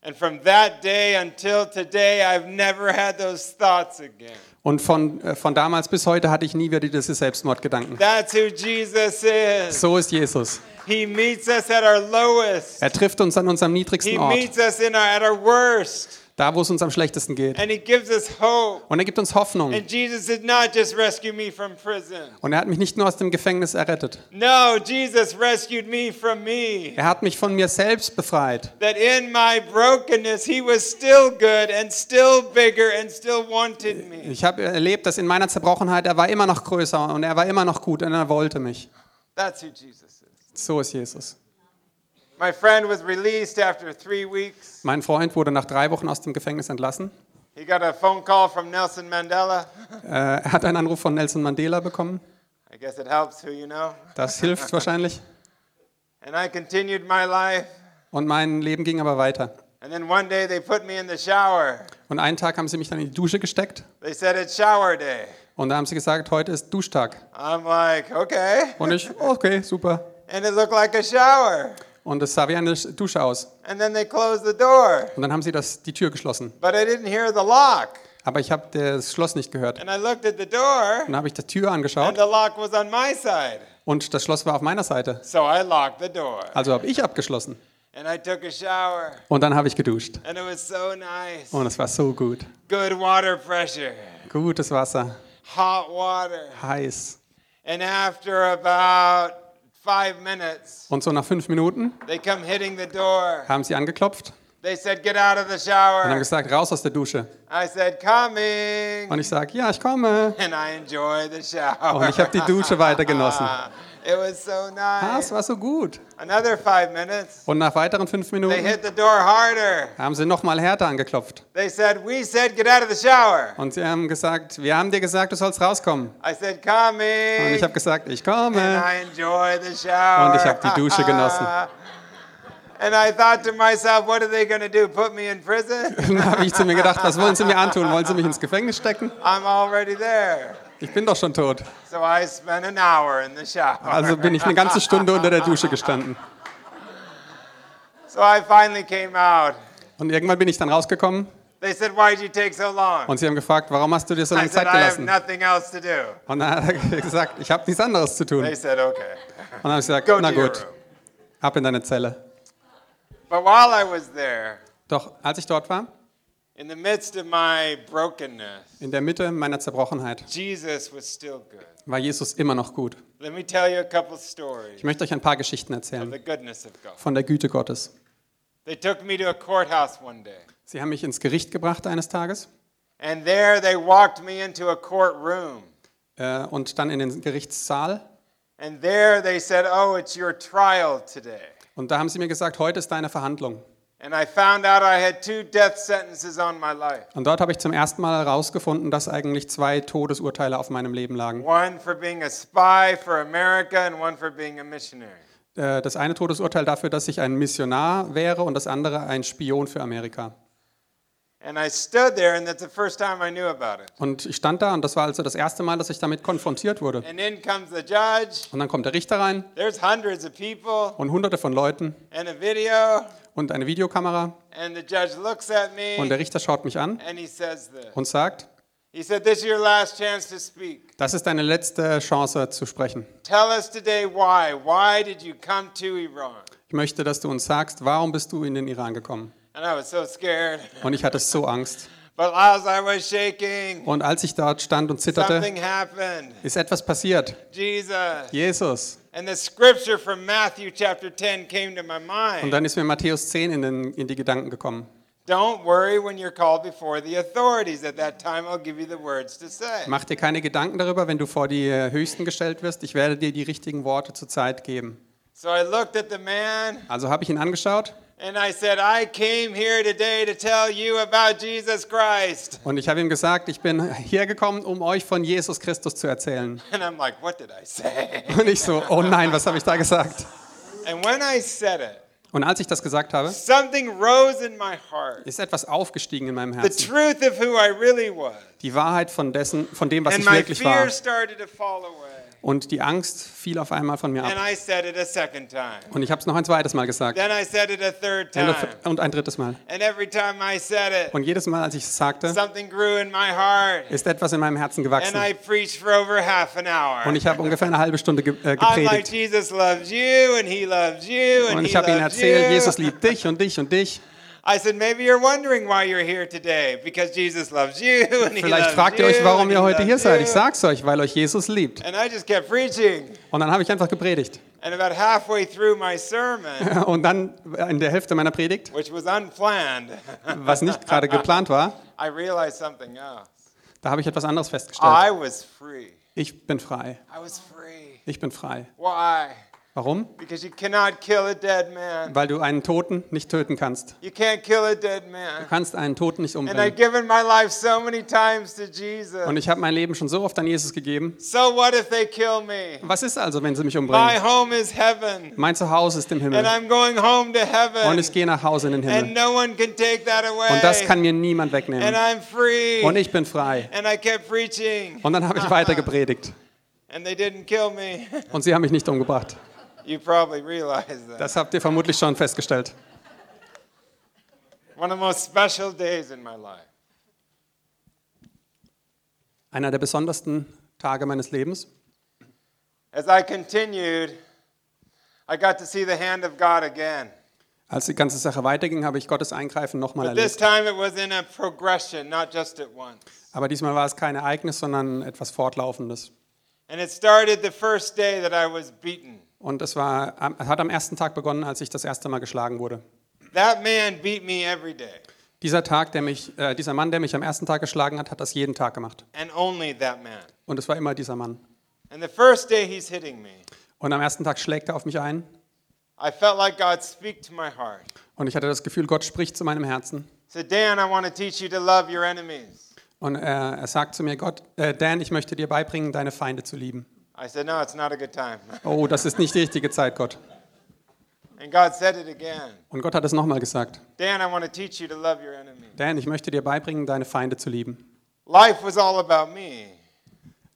And from that day until today, I've never had those thoughts again. Und von, äh, von damals bis heute hatte ich nie wieder diese Selbstmordgedanken. That's who Jesus is. So ist Jesus. He meets us at our lowest. Er trifft uns an unserem He niedrigsten Ort, meets us in our, at our worst. Da wo es uns am schlechtesten geht. And he gives us hope. Und er gibt uns Hoffnung. And Jesus did not just rescue me from prison. Und er hat mich nicht nur aus dem Gefängnis errettet. No, Jesus rescued me from me. Er hat mich von mir selbst befreit. That in my brokenness, he was still good and still bigger and still wanted me. Ich habe erlebt, dass in meiner Zerbrochenheit er war immer noch größer und er war immer noch gut und er wollte mich. That's who Jesus is. So ist Jesus. My friend was released after three weeks. Mein Freund wurde nach drei Wochen aus dem Gefängnis entlassen. He got a phone call from Nelson Mandela. Äh, er hat einen Anruf von Nelson Mandela bekommen. I guess it helps who you know. Das hilft wahrscheinlich. And I continued my life. Und mein Leben ging aber weiter. And then one day they put me in the shower. Und einen Tag haben sie mich dann in die Dusche gesteckt. They said it's shower day. Und da haben sie gesagt, heute ist Duschtag. I'm like, okay. Und ich, okay, super. And it looked like a shower. Und es sah wie eine Dusche aus. And then they closed the door. Und dann haben sie das, die Tür geschlossen. But I didn't hear the lock. Aber ich habe das Schloss nicht gehört. And I looked at the door. Dann habe ich die Tür And angeschaut the lock was on my side. und das Schloss war auf meiner Seite. So I locked the door. Also habe ich abgeschlossen. And I took a shower. Und dann habe ich geduscht. And it was so nice. Und es war so gut. Good water pressure. Gutes Wasser, Hot water. heiß. And after about Und so nach fünf Minuten they come hitting the door. haben sie angeklopft. They said, Get out of the und haben shower. gesagt, raus aus der Dusche. I said, Coming. Und ich sage, ja, ich komme. And I enjoy the shower. Und ich habe die Dusche weiter genossen. It was so Ah, es nice. war so gut. Another five minutes. Und nach weiteren fünf They Minuten hit the door harder. haben sie nochmal härter angeklopft. They said, We said, Get out of the shower. Und sie haben gesagt, wir haben dir gesagt, du sollst rauskommen. I said, Und Coming. ich habe gesagt, ich And komme. I enjoy the shower. Und ich habe die Dusche genossen. And I thought to myself, what are they going to do? Put me in prison? Dann habe ich zu mir gedacht, was wollen sie mir antun? Wollen sie mich ins Gefängnis stecken? I'm already there. Ich bin doch schon tot. So I spent an hour in the shower. Also bin ich eine ganze Stunde unter der Dusche gestanden. So I finally came out. Und irgendwann bin ich dann rausgekommen They said, Why'd you take so long? und sie haben gefragt, warum hast du dir so I lange said, Zeit I have gelassen? nothing else to do. Und dann hat er gesagt, ich habe nichts anderes zu tun. They Und said, Okay. dann habe ich gesagt, Go na to your gut, room. ab in deine Zelle. But while I was there, Doch als ich dort war, in the midst of my brokenness, in der Mitte meiner Zerbrochenheit, Jesus was still good. war Jesus immer noch gut. Let me tell you a couple stories Ich möchte euch ein paar Geschichten of the erzählen goodness of God. von der Güte Gottes. They took me to a courthouse one day, Sie haben mich ins Gericht gebracht eines Tages and there they walked me into a courtroom. äh, und dann in den Gerichtssaal. And there they said, Oh, it's your trial today. Und da haben sie mir gesagt, heute ist deine Verhandlung. Und dort habe ich zum ersten Mal herausgefunden, dass eigentlich zwei Todesurteile auf meinem Leben lagen. Äh, Das eine Todesurteil dafür, dass ich ein Missionar wäre und das andere ein Spion für Amerika. Und ich stand da und das war also das erste Mal, dass ich damit konfrontiert wurde. And in comes the judge. Und dann kommt der Richter rein There's hundreds of people und hunderte von Leuten and a video. und eine Videokamera. And the judge looks at me Und der Richter schaut mich an and he says this. und sagt, He said, This is your last chance to speak. das ist deine letzte Chance zu sprechen. Tell us today why. Why did you come to Iran? Ich möchte, dass du uns sagst, warum bist du in den Iran gekommen? And I was so scared. Und ich hatte so Angst. But as I was shaking, Und als ich dort stand und zitterte, ist etwas passiert. Jesus. Jesus. And the scripture from Matthew chapter 10 came to my Und mind. dann ist mir Matthäus 10 in, den, in die Gedanken gekommen. Don't worry when you're called before the authorities. At that time, I'll give you the words to say. Mach dir keine Gedanken darüber, wenn du vor die äh, Höchsten gestellt wirst. Ich werde dir die richtigen Worte zur Zeit geben. So I looked at the man Also habe ich ihn angeschaut and I said, I came here today to tell you about Jesus Christ. und ich habe ihm gesagt, ich bin hergekommen, um euch von Jesus Christus zu erzählen. And I'm like, what did I say? Und ich so, oh nein, was habe ich da gesagt? And when I said it, Und als ich das gesagt habe, something rose in my heart. ist etwas aufgestiegen in meinem The Herzen. truth of who I really was. Die Wahrheit von dessen, von dem, was ich wirklich war. Und die Angst fiel auf einmal von mir And ab. I said it a second time. Und ich habe es noch ein zweites Mal gesagt. Then I said it a third Und time. und ein drittes Mal. And every time I said it, Und jedes Mal, als ich es sagte, something grew in my heart. ist etwas in meinem Herzen gewachsen. And I preached for over half an hour. Und ich habe ungefähr eine halbe Stunde ge äh, gepredigt. Und ich habe ihnen erzählt, you. Jesus liebt dich und dich und dich. I said, maybe you're wondering why you're here today, because Jesus loves you, and he Vielleicht loves fragt ihr euch, warum ihr he heute hier seid. Ich sag's euch, weil euch Jesus liebt. And I just kept preaching. Und dann habe ich einfach gepredigt. And about halfway through my sermon, Und dann in der Hälfte meiner Predigt, which was unplanned, was nicht gerade geplant war, I realized something else. da habe ich etwas anderes festgestellt. I was free. Ich bin frei. I was free. Ich bin frei. Why? Warum? Because you cannot kill a dead man. Weil du einen Toten nicht töten kannst. You can't kill a dead Du man. kannst einen Toten nicht And I've umbringen. given my life so many times to Jesus. Und ich habe mein Leben schon so oft an Jesus gegeben. So what if they kill me? Was ist also, wenn sie mich My umbringen? home is heaven. Mein Zuhause ist im And Himmel. I'm going home to Und ich gehe nach Hause in den And Himmel. no one can take that away. Und das kann mir niemand And wegnehmen. I'm free. Und ich bin frei. And I kept preaching. Und dann habe ich weiter gepredigt. And they didn't kill me. Und sie haben mich nicht umgebracht. You probably realize that. Das habt ihr vermutlich schon festgestellt. One of the most special days in my life. Einer der besondersten Tage meines Lebens. As I continued, I got to see the hand of God again. Als die ganze Sache weiterging, habe ich Gottes Eingreifen nochmal But this erlebt. time it was in a progression, not just at once. Aber diesmal war es kein Ereignis, sondern etwas Fortlaufendes. And it started the first day that I was beaten. Und es war, hat am ersten Tag begonnen, als ich das erste Mal geschlagen wurde. That man beat me every day, Dieser Tag, der mich, äh, dieser Mann, der mich am ersten Tag geschlagen hat, hat das jeden Tag gemacht. and only that man. Und es war immer dieser Mann. And the first day he's hitting me, Und am ersten Tag schlägt er auf mich ein. I felt like God speak to my heart. Und ich hatte das Gefühl, Gott spricht zu meinem Herzen. He said, Dan, I want to teach you to love your enemies. Und er, er sagt zu mir, Gott, äh, Dan, ich möchte dir beibringen, deine Feinde zu lieben. I said, No, it's not a good time. Oh, das ist nicht die richtige Zeit, Gott. And God said it again. Und Gott hat es nochmal gesagt. Dan, I want to teach you to love your enemies. Dan, ich möchte dir beibringen, deine Feinde zu lieben. Life was all about me.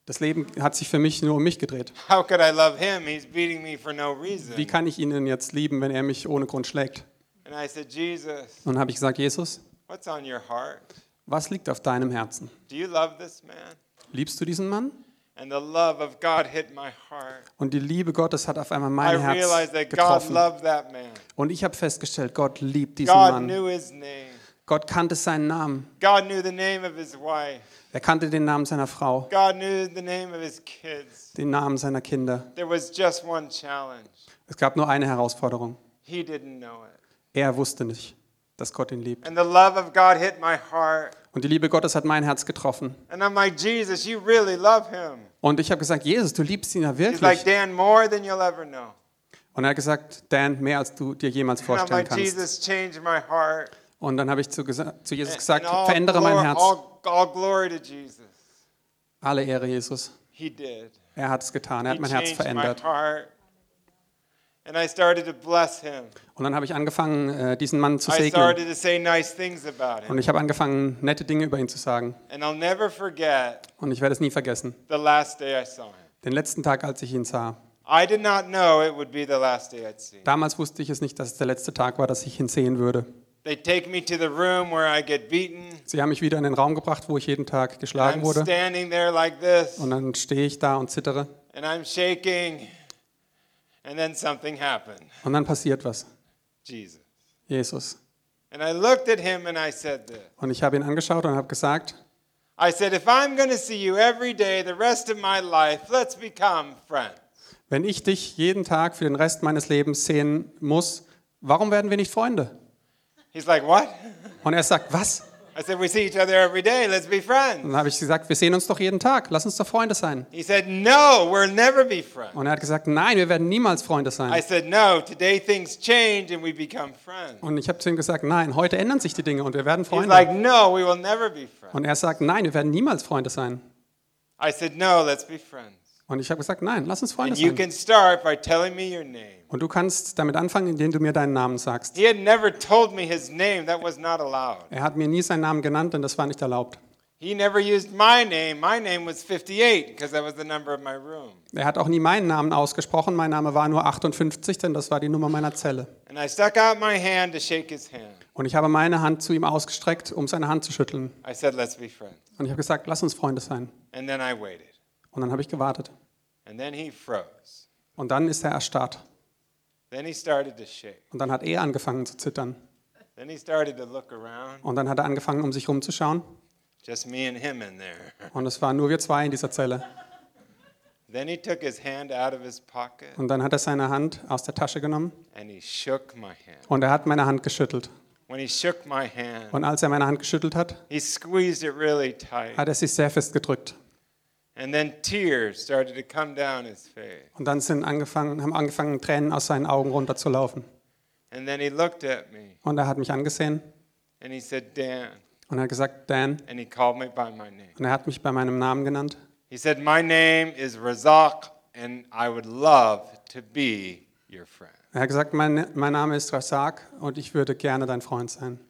Das Leben hat sich für mich nur um mich gedreht. How could I love him? He's beating me for no reason. Wie kann ich ihn denn jetzt lieben, wenn er mich ohne Grund schlägt? And I said, Jesus, Und dann habe ich gesagt, Jesus, what's on your heart? was liegt auf deinem Herzen? Do you love this man? Liebst du diesen Mann? And the love of God hit my heart. Und die Liebe Gottes hat auf einmal mein Herz getroffen. Und ich habe festgestellt, Gott liebt diesen God Mann. Gott kannte seinen Namen. God knew the name of his wife. Er kannte den Namen seiner Frau, God knew the name of his kids. den Namen seiner Kinder. There was just one challenge. Es gab nur eine Herausforderung. He didn't know it. Er wusste nicht, dass Gott ihn liebt. And the love of God hit my heart. Und die Liebe Gottes hat mein Herz getroffen. And I'm like, Jesus, you really love him. Und ich habe gesagt, Jesus, du liebst ihn ja He's like, wirklich. Dan, more than you'll ever know. Und er hat gesagt, Dan, mehr als du dir jemals vorstellen like, kannst. Jesus. Und dann habe ich zu, zu Jesus And- gesagt, and verändere mein glor- Herz. All, all glory to Jesus. Alle Ehre Jesus. He did. Er hat es getan. Er He hat mein Herz verändert. heart. And I started to bless him. Und dann habe ich angefangen, äh, diesen Mann zu I segnen. started to say nice things about Und him. ich habe angefangen, nette Dinge über ihn zu sagen. And I'll never forget Und ich werde es nie vergessen. the last day I saw him. Den letzten Tag, als ich ihn sah. I did not know it would be the last day I'd see him. Damals wusste ich es nicht, dass es der letzte Tag war, dass ich ihn sehen würde. They take me to the room where I get beaten. Sie haben mich wieder in den Raum gebracht, wo ich jeden Tag geschlagen wurde. standing there like this, Und dann stehe ich da und zittere. and I'm shaking. And then something happened. Und dann passiert was. Jesus. Jesus. And I looked at him and I said this. Und ich habe ihn angeschaut und habe gesagt, I said, if I'm going to see you every day the rest of my life, let's become friends. wenn ich dich jeden Tag für den Rest meines Lebens sehen muss, warum werden wir nicht Freunde? He's like, what? Und er sagt, was? I said, we see each other every day. Let's be Und friends. dann habe ich gesagt, wir sehen uns doch jeden Tag, lass uns doch Freunde sein. He said, no, we'll never be friends. Und er hat gesagt, nein, wir werden niemals Freunde I sein. said, no, today things change and we become friends. Und ich habe zu ihm gesagt, nein, heute ändern sich die Dinge und wir werden He's Freunde. like, no, we will never be friends. Und er sagt, nein, wir werden niemals Freunde sein. I said, no, let's be friends. Und ich habe gesagt, nein, lass uns Freunde sein. can start by telling me your name. Und du kannst damit anfangen, indem du mir deinen Namen sagst. He had never told me his name. That was not allowed. Er hat mir nie seinen Namen genannt, denn das war nicht erlaubt. He never used my name. My name was 58 because that was the number of my room. Er hat auch nie meinen Namen ausgesprochen. Mein Name war nur 58, denn das war die Nummer meiner Zelle. And I stuck out my hand to shake his hand. Und ich habe meine Hand zu ihm ausgestreckt, um seine Hand zu schütteln. I said, let's be friends. Und ich habe gesagt, lass uns Freunde sein. And then I waited. Und dann habe ich gewartet. Und dann ist er erstarrt. Then he started to shake. Und dann hat er angefangen zu zittern. Then he started to look around. Und dann hat er angefangen, um sich rumzuschauen. Just me and him in there. Und es waren nur wir zwei in dieser Zelle. Then he took his hand out of his pocket Und dann hat er seine Hand aus der Tasche genommen and he shook my hand. und er hat meine Hand geschüttelt. When he shook my hand, Und als er meine Hand geschüttelt hat, he squeezed it really tight. hat er sich sehr fest gedrückt. Und dann sind angefangen, haben angefangen, Tränen aus seinen Augen runterzulaufen. And then he looked at me Und er hat mich angesehen and he said, Dan. und er hat gesagt, Dan. And he called me by my name. Und er hat mich bei meinem Namen genannt. He said, My name is Razak, and I would love to be your friend. Er hat gesagt, mein, mein Name ist Rasak und ich würde gerne dein Freund sein.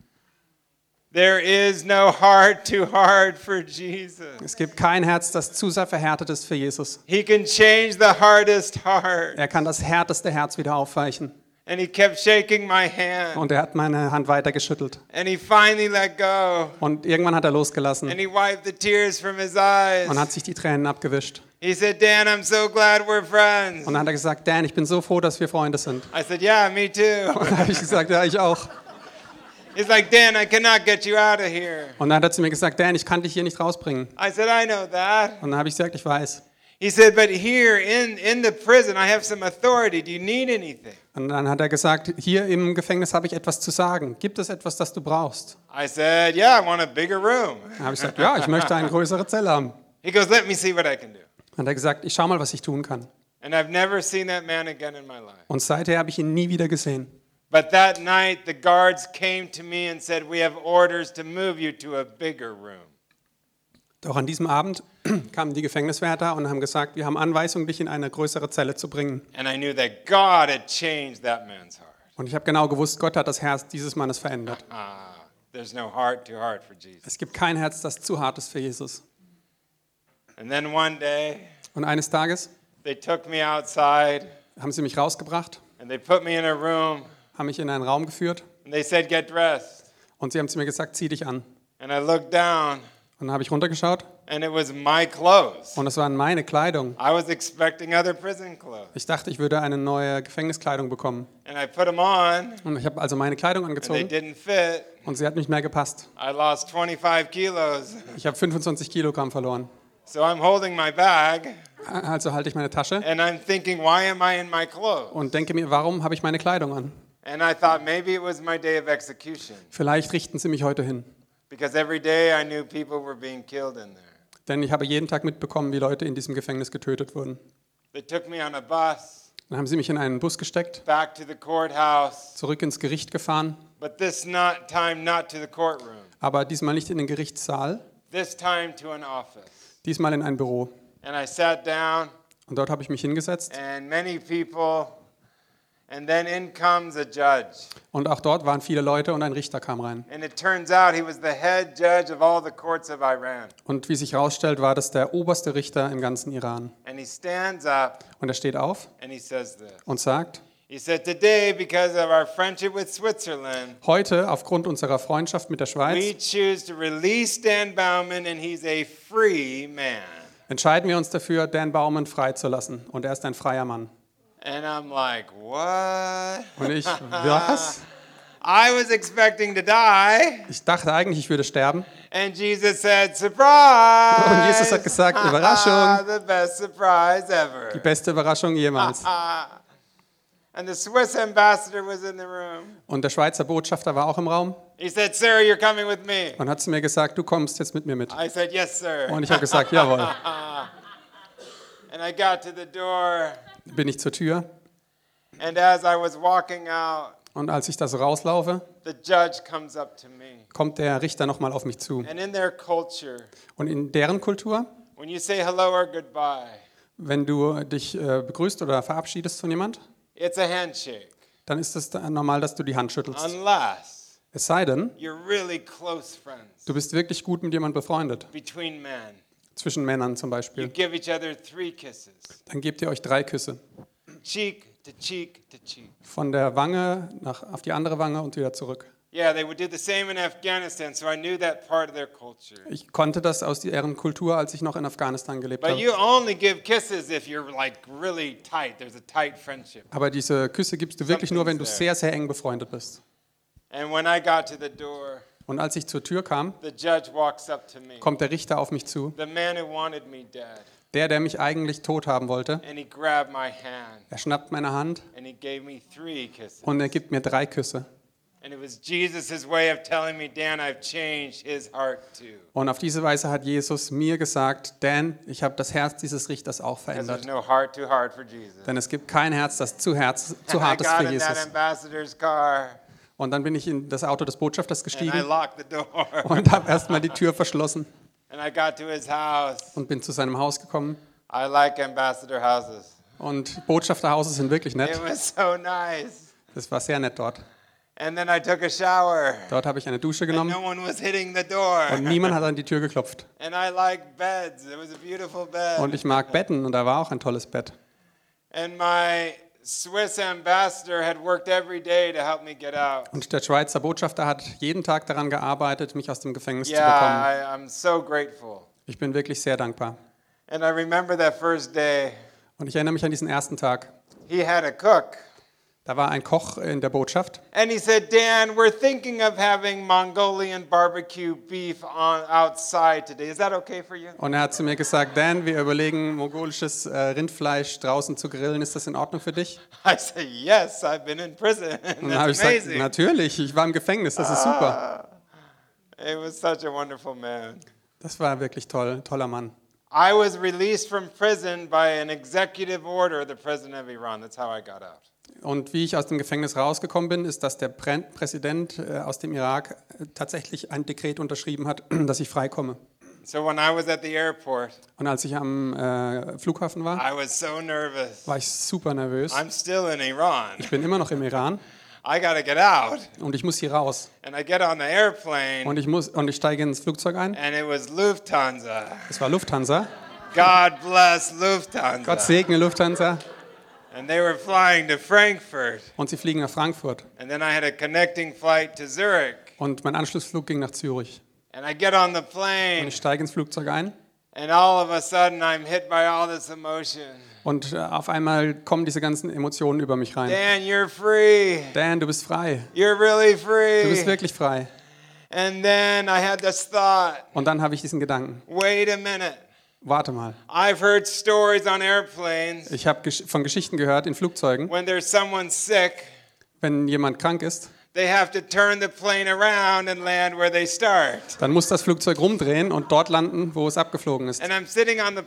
There is no heart too hard for Jesus. Es gibt kein Herz, das zu sehr verhärtet ist für Jesus. He can change the hardest heart. Er kann das härteste Herz wieder aufweichen. And he kept shaking my hand. Und er hat meine Hand weiter geschüttelt. And he finally let go. Und irgendwann hat er losgelassen And he wiped the tears from his eyes. und hat sich die Tränen abgewischt. He said, Dan, I'm so glad we're friends. Und dann hat er gesagt, Dan, ich bin so froh, dass wir Freunde sind. I said, Yeah, me too. Und dann habe ich gesagt, ja, ich auch. He's like, Dan, I cannot get you out of here. Und dann hat er zu mir gesagt, Dan, ich kann dich hier nicht rausbringen. I said, I know that. Und dann habe ich gesagt, ich weiß. He said, But here in, in the prison, I have some authority. Do you need anything? Und dann hat er gesagt, hier im Gefängnis habe ich etwas zu sagen. Gibt es etwas, das du brauchst? I said, Yeah, I want a bigger room. Dann habe ich gesagt, ja, ich möchte eine größere Zelle haben. He goes, Let me see what I can do. Dann hat er gesagt, ich schau mal, was ich tun kann. And I've never seen that man again in my life. Und seither habe ich ihn nie wieder gesehen. But that night, the guards came to me and said, We have orders to move you to a bigger room. Doch an diesem Abend kamen die Gefängniswärter und haben gesagt, wir haben Anweisung, dich in eine größere Zelle zu bringen. And I knew that God had changed that man's heart. Und ich habe genau gewusst, Gott hat das Herz dieses Mannes verändert. Ah, there's no heart too hard for Jesus. Es gibt kein Herz, das zu hart ist für Jesus. And then one day, Und eines Tages they took me outside haben sie mich rausgebracht, and they put me in a room haben mich in einen Raum geführt and they said, Get dressed. und sie haben zu mir gesagt, zieh dich an. And I looked down Und dann habe ich runtergeschaut and it was my clothes. und es waren meine Kleidung. I was expecting other prison clothes. Ich dachte, ich würde eine neue Gefängniskleidung bekommen. And I put them on Und ich habe also meine Kleidung angezogen didn't fit. und sie hat nicht mehr gepasst. I lost 25 kilos. Ich habe 25 Kilogramm verloren. So I'm holding my bag Also halte ich meine Tasche and I'm thinking, why am I in my clothes? und denke mir, warum habe ich meine Kleidung an? And I thought maybe it was my day of execution Vielleicht richten sie mich heute hin. because every day I knew people were being killed in there. Denn ich habe jeden Tag mitbekommen, wie Leute in diesem Gefängnis getötet wurden. They took me on a bus Dann haben sie mich in einen Bus gesteckt, back to the courthouse, zurück ins Gericht gefahren, but this not time not to the courtroom. aber diesmal nicht in den Gerichtssaal, This time to an office. diesmal in ein Büro. And I sat down Und dort habe ich mich hingesetzt and many people and then in comes a judge. Und auch dort waren viele Leute und ein Richter kam rein. And it turns out he was the head judge of all the courts of Iran. Und wie sich herausstellt, war das der oberste Richter im ganzen Iran. And he stands up Und er steht auf and he says this. und sagt, He said, Today, because of our friendship with Switzerland, heute, aufgrund unserer Freundschaft mit der we Schweiz, choose to release Dan Bauman and he's a free man. entscheiden wir uns dafür, Dan Baumann freizulassen. Und er ist ein freier Mann. And I'm like, What? Und ich, was? I was expecting to die. Ich dachte eigentlich, ich würde sterben. And Jesus said, Surprise! Und Jesus hat gesagt, Überraschung. the best surprise Die ever. beste Überraschung jemals. and the Swiss ambassador was in the room. Und der Schweizer Botschafter war auch im Raum He said, Sir, you're coming with me. und hat zu mir gesagt, du kommst jetzt mit mir mit. I said, Yes, sir. Und ich habe gesagt, jawohl. And I got to the door, Bin ich zur Tür and as I was walking out, und als ich da so rauslaufe, the judge comes up to me. kommt der Richter nochmal auf mich zu. And in their culture, Und in deren Kultur, when you say hello or goodbye, wenn du dich äh, begrüßt oder verabschiedest von jemand, it's a handshake. dann ist es normal, dass du die Hand schüttelst. Unless Es sei denn, you're really close friends du bist wirklich gut mit jemandem befreundet. Zwischen Männern zum You Beispiel. give each other three kisses Dann gebt ihr euch drei Küsse. cheek to cheek to cheek. Von der Wange nach, auf die andere Wange und wieder zurück. Yeah, they would do the same in Afghanistan, so I knew that part of their culture. Ich konnte das aus deren Kultur, als ich noch in Afghanistan gelebt But habe. you only give kisses if you're like really tight. There's a tight friendship. Aber diese Küsse gibst du wirklich nur, wenn du sehr, sehr eng befreundet bist. And when I got to the door, Und als ich zur Tür kam, kommt der Richter auf mich zu. Der, der mich eigentlich tot haben wollte, er schnappt meine Hand und er gibt mir drei Küsse. And it was Jesus' way of telling me, Dan, I've changed his heart too. Und auf diese Weise hat Jesus mir gesagt, Dan, ich habe das Herz dieses Richters auch verändert. no heart Jesus. Denn es gibt kein Herz, das zu, Herz, zu hart ist für Jesus. Und dann bin ich in das Auto des Botschafters gestiegen und habe erstmal die Tür verschlossen And I got to his house. und bin zu seinem Haus gekommen. I like ambassador houses. Und Botschafterhause sind wirklich nett. It was so nice. Das war sehr nett dort. And then I took a shower. Dort habe ich eine Dusche And genommen no one was hitting the door. und niemand hat an die Tür geklopft. And I like beds. It was a beautiful bed. Und ich mag Betten und da war auch ein tolles Bett. And my Swiss ambassador had worked every day to help me get out. Und der Schweizer Botschafter hat jeden Tag daran gearbeitet, mich aus dem Gefängnis zu bekommen. Yeah, I, I'm so grateful. Ich bin wirklich sehr dankbar. And I remember that first day. Und ich erinnere mich an diesen ersten Tag. He had a cook. Da war ein Koch in der Botschaft And he said, Dan, we're thinking of having Mongolian barbecue beef on outside today. Is that okay for you? und er hat zu mir gesagt, Dan, wir überlegen, mongolisches äh, Rindfleisch draußen zu grillen. Ist das in Ordnung für dich? I said, Yes, I've been in prison. Und dann habe ich gesagt, natürlich, ich war im Gefängnis, das ist super. It was such a wonderful man. Das war wirklich toll, toller Mann. I was released from prison by an executive order of the president of Iran. That's how I got out. Und wie ich aus dem Gefängnis rausgekommen bin, ist, dass der Prä Präsident äh, aus dem Irak äh, tatsächlich ein Dekret unterschrieben hat, dass ich freikomme. So when I was at the airport, Und als ich am äh, Flughafen war, I was so nervous. war ich super nervös. I'm still in Iran. Ich bin immer noch im Iran I got to get out. und ich muss hier raus. And I get on the airplane, Und ich, muss, und ich steige ins Flugzeug ein. and it was Lufthansa. Es war Lufthansa. God bless Lufthansa. Gott segne Lufthansa. Und sie fliegen nach Frankfurt. And then I had a connecting flight to Zurich. Und mein Anschlussflug ging nach Zürich. And I get on the Und ich steige ins Flugzeug ein. and all of a sudden I'm hit by all this emotion. Und äh, auf einmal kommen diese ganzen Emotionen über mich rein. Dan, you're free. Dan, du bist frei. You're really Du bist free. wirklich frei. And then I had this thought Und dann habe ich diesen Gedanken. wait a minute. Warte mal. I've heard stories on airplanes Ich habe von Geschichten gehört in Flugzeugen, when there's someone sick, wenn jemand krank ist, they have to turn the plane around and land where they start. dann muss das Flugzeug rumdrehen und dort landen, wo es abgeflogen ist. And I'm sitting on the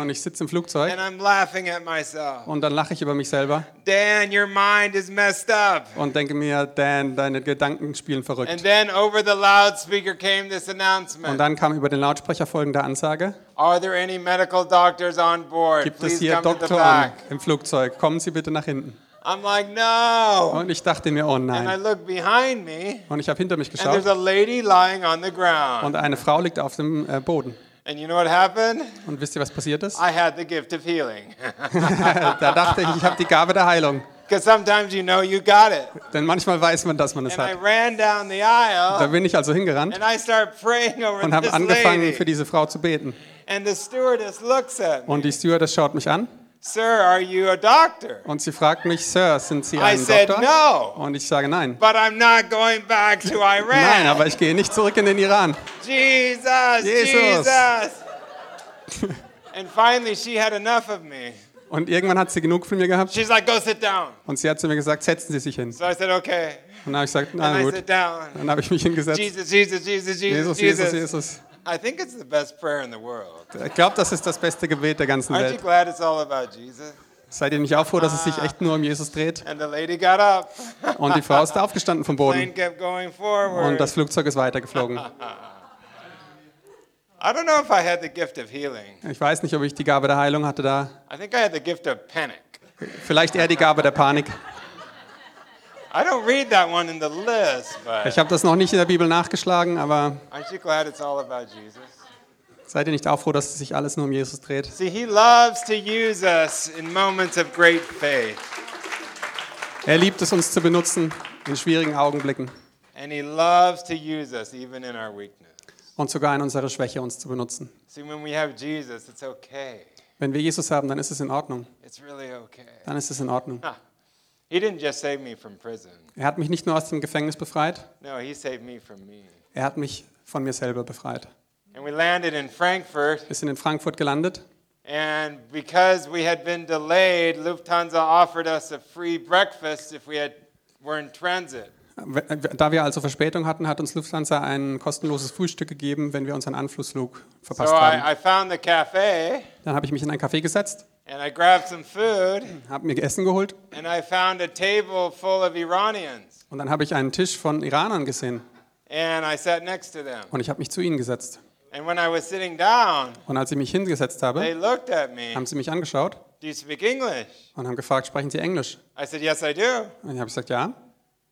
Und ich sitze im Flugzeug and I'm laughing at myself. und dann lache ich über mich selber Dan, your mind is messed up. und denke mir, Dan, deine Gedanken spielen And verrückt. then over the loudspeaker came this Und announcement dann kam über den Lautsprecher folgende Ansage. Are there any medical doctors on board? Gibt es hier Doktoren im Flugzeug? Kommen Sie bitte nach hinten. I'm like, no. Und ich dachte mir, oh And I nein. look behind me, Und ich habe hinter mich and there's geschaut a lady lying on the ground. und eine Frau liegt auf dem äh, Boden. And you know what happened? Und wisst ihr, was passiert ist? I had the gift of healing. Da dachte ich, ich habe die Gabe der Heilung. Because sometimes you know you got it. Denn manchmal weiß man, dass man es And I hat. ran down the Da aisle, bin ich also hingerannt and I start praying over und habe angefangen, lady. für diese Frau zu beten. And the stewardess looks at me. Und die Stewardess schaut mich an Sir, are you a doctor? und sie fragt mich, Sir, sind Sie I ein said Doktor? no, Und ich sage nein. but I'm not going back to Nein, Iran. aber ich gehe nicht zurück in den Iran. Jesus, Jesus. Jesus. and finally, she had enough of me. Und irgendwann hat sie genug von mir gehabt She's like, go sit down. und sie hat zu mir gesagt, setzen Sie sich hin. So I said, okay. Und dann habe ich gesagt, And na I gut. sit down. Dann habe ich mich hingesetzt. Jesus, Jesus, Jesus, Jesus, Jesus, Jesus, Jesus. Jesus. I think it's the best prayer in the world. Ich glaube, das ist das beste Gebet der ganzen Aren't you Welt. glad it's all about Jesus? Seid ihr nicht auch froh, dass es sich echt nur um Jesus dreht? And the lady got up. Und die Frau ist aufgestanden vom Plane Boden kept going forward. und das Flugzeug ist weitergeflogen. I don't know if I had the gift of healing. Ich weiß nicht, ob ich die Gabe der Heilung hatte da. I think I had the gift of panic. Vielleicht eher die Gabe der Panik. I don't read that one in the list, but Ich habe das noch nicht in der Bibel nachgeschlagen, aber aren't you glad it's all about Jesus? seid ihr nicht auch froh, dass sich alles nur um Jesus dreht? See, he loves to use us in moments of great faith. Er liebt es, uns zu benutzen in schwierigen Augenblicken And he loves to use us even in our weakness. und sogar in unserer Schwäche uns zu benutzen. See, when we have Jesus, it's okay. Wenn wir Jesus haben, dann ist es in Ordnung. It's really okay. Dann ist es in Ordnung. Huh. Er hat mich nicht nur aus dem Gefängnis befreit, No, he saved me from me. er hat mich von mir selber befreit. And we landed in Frankfurt, Wir sind in Frankfurt gelandet and because we had been delayed, Lufthansa offered us a free breakfast if we had were in transit. Da wir also Verspätung hatten, hat uns Lufthansa ein kostenloses Frühstück gegeben, wenn wir unseren Anflugflug So verpasst haben. I, I found the cafe Dann habe ich mich in ein Café gesetzt, and I grabbed some food habe mir Essen geholt and I found a table full of Iranians und dann habe ich einen Tisch von Iranern gesehen and I sat next to them. und ich habe mich zu ihnen gesetzt. And when I was sitting down, Und als ich mich hingesetzt they habe, looked at me. haben sie mich angeschaut Do you speak English? und haben gefragt, sprechen Sie Englisch? I said, Yes, I do. Und ich habe gesagt, ja.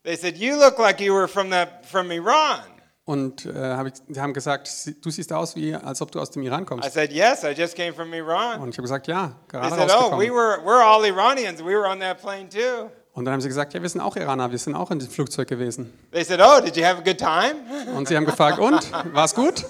They said, You look like you were from the from Iran. Und äh, hab ich, sie haben gesagt, "Sie- du siehst aus, wie, als ob du aus dem Iran I kommst. said, Yes, I just came from Iran. Und ich habe gesagt, ja, They gerade said, Oh, we rausgekommen. were we're all Iranians. We were on that plane too. Und dann haben sie gesagt, ja, wir sind auch Iraner, wir sind auch in dem Flugzeug gewesen. They said, Oh, did you have a good time? Und sie haben gefragt, und, war's gut?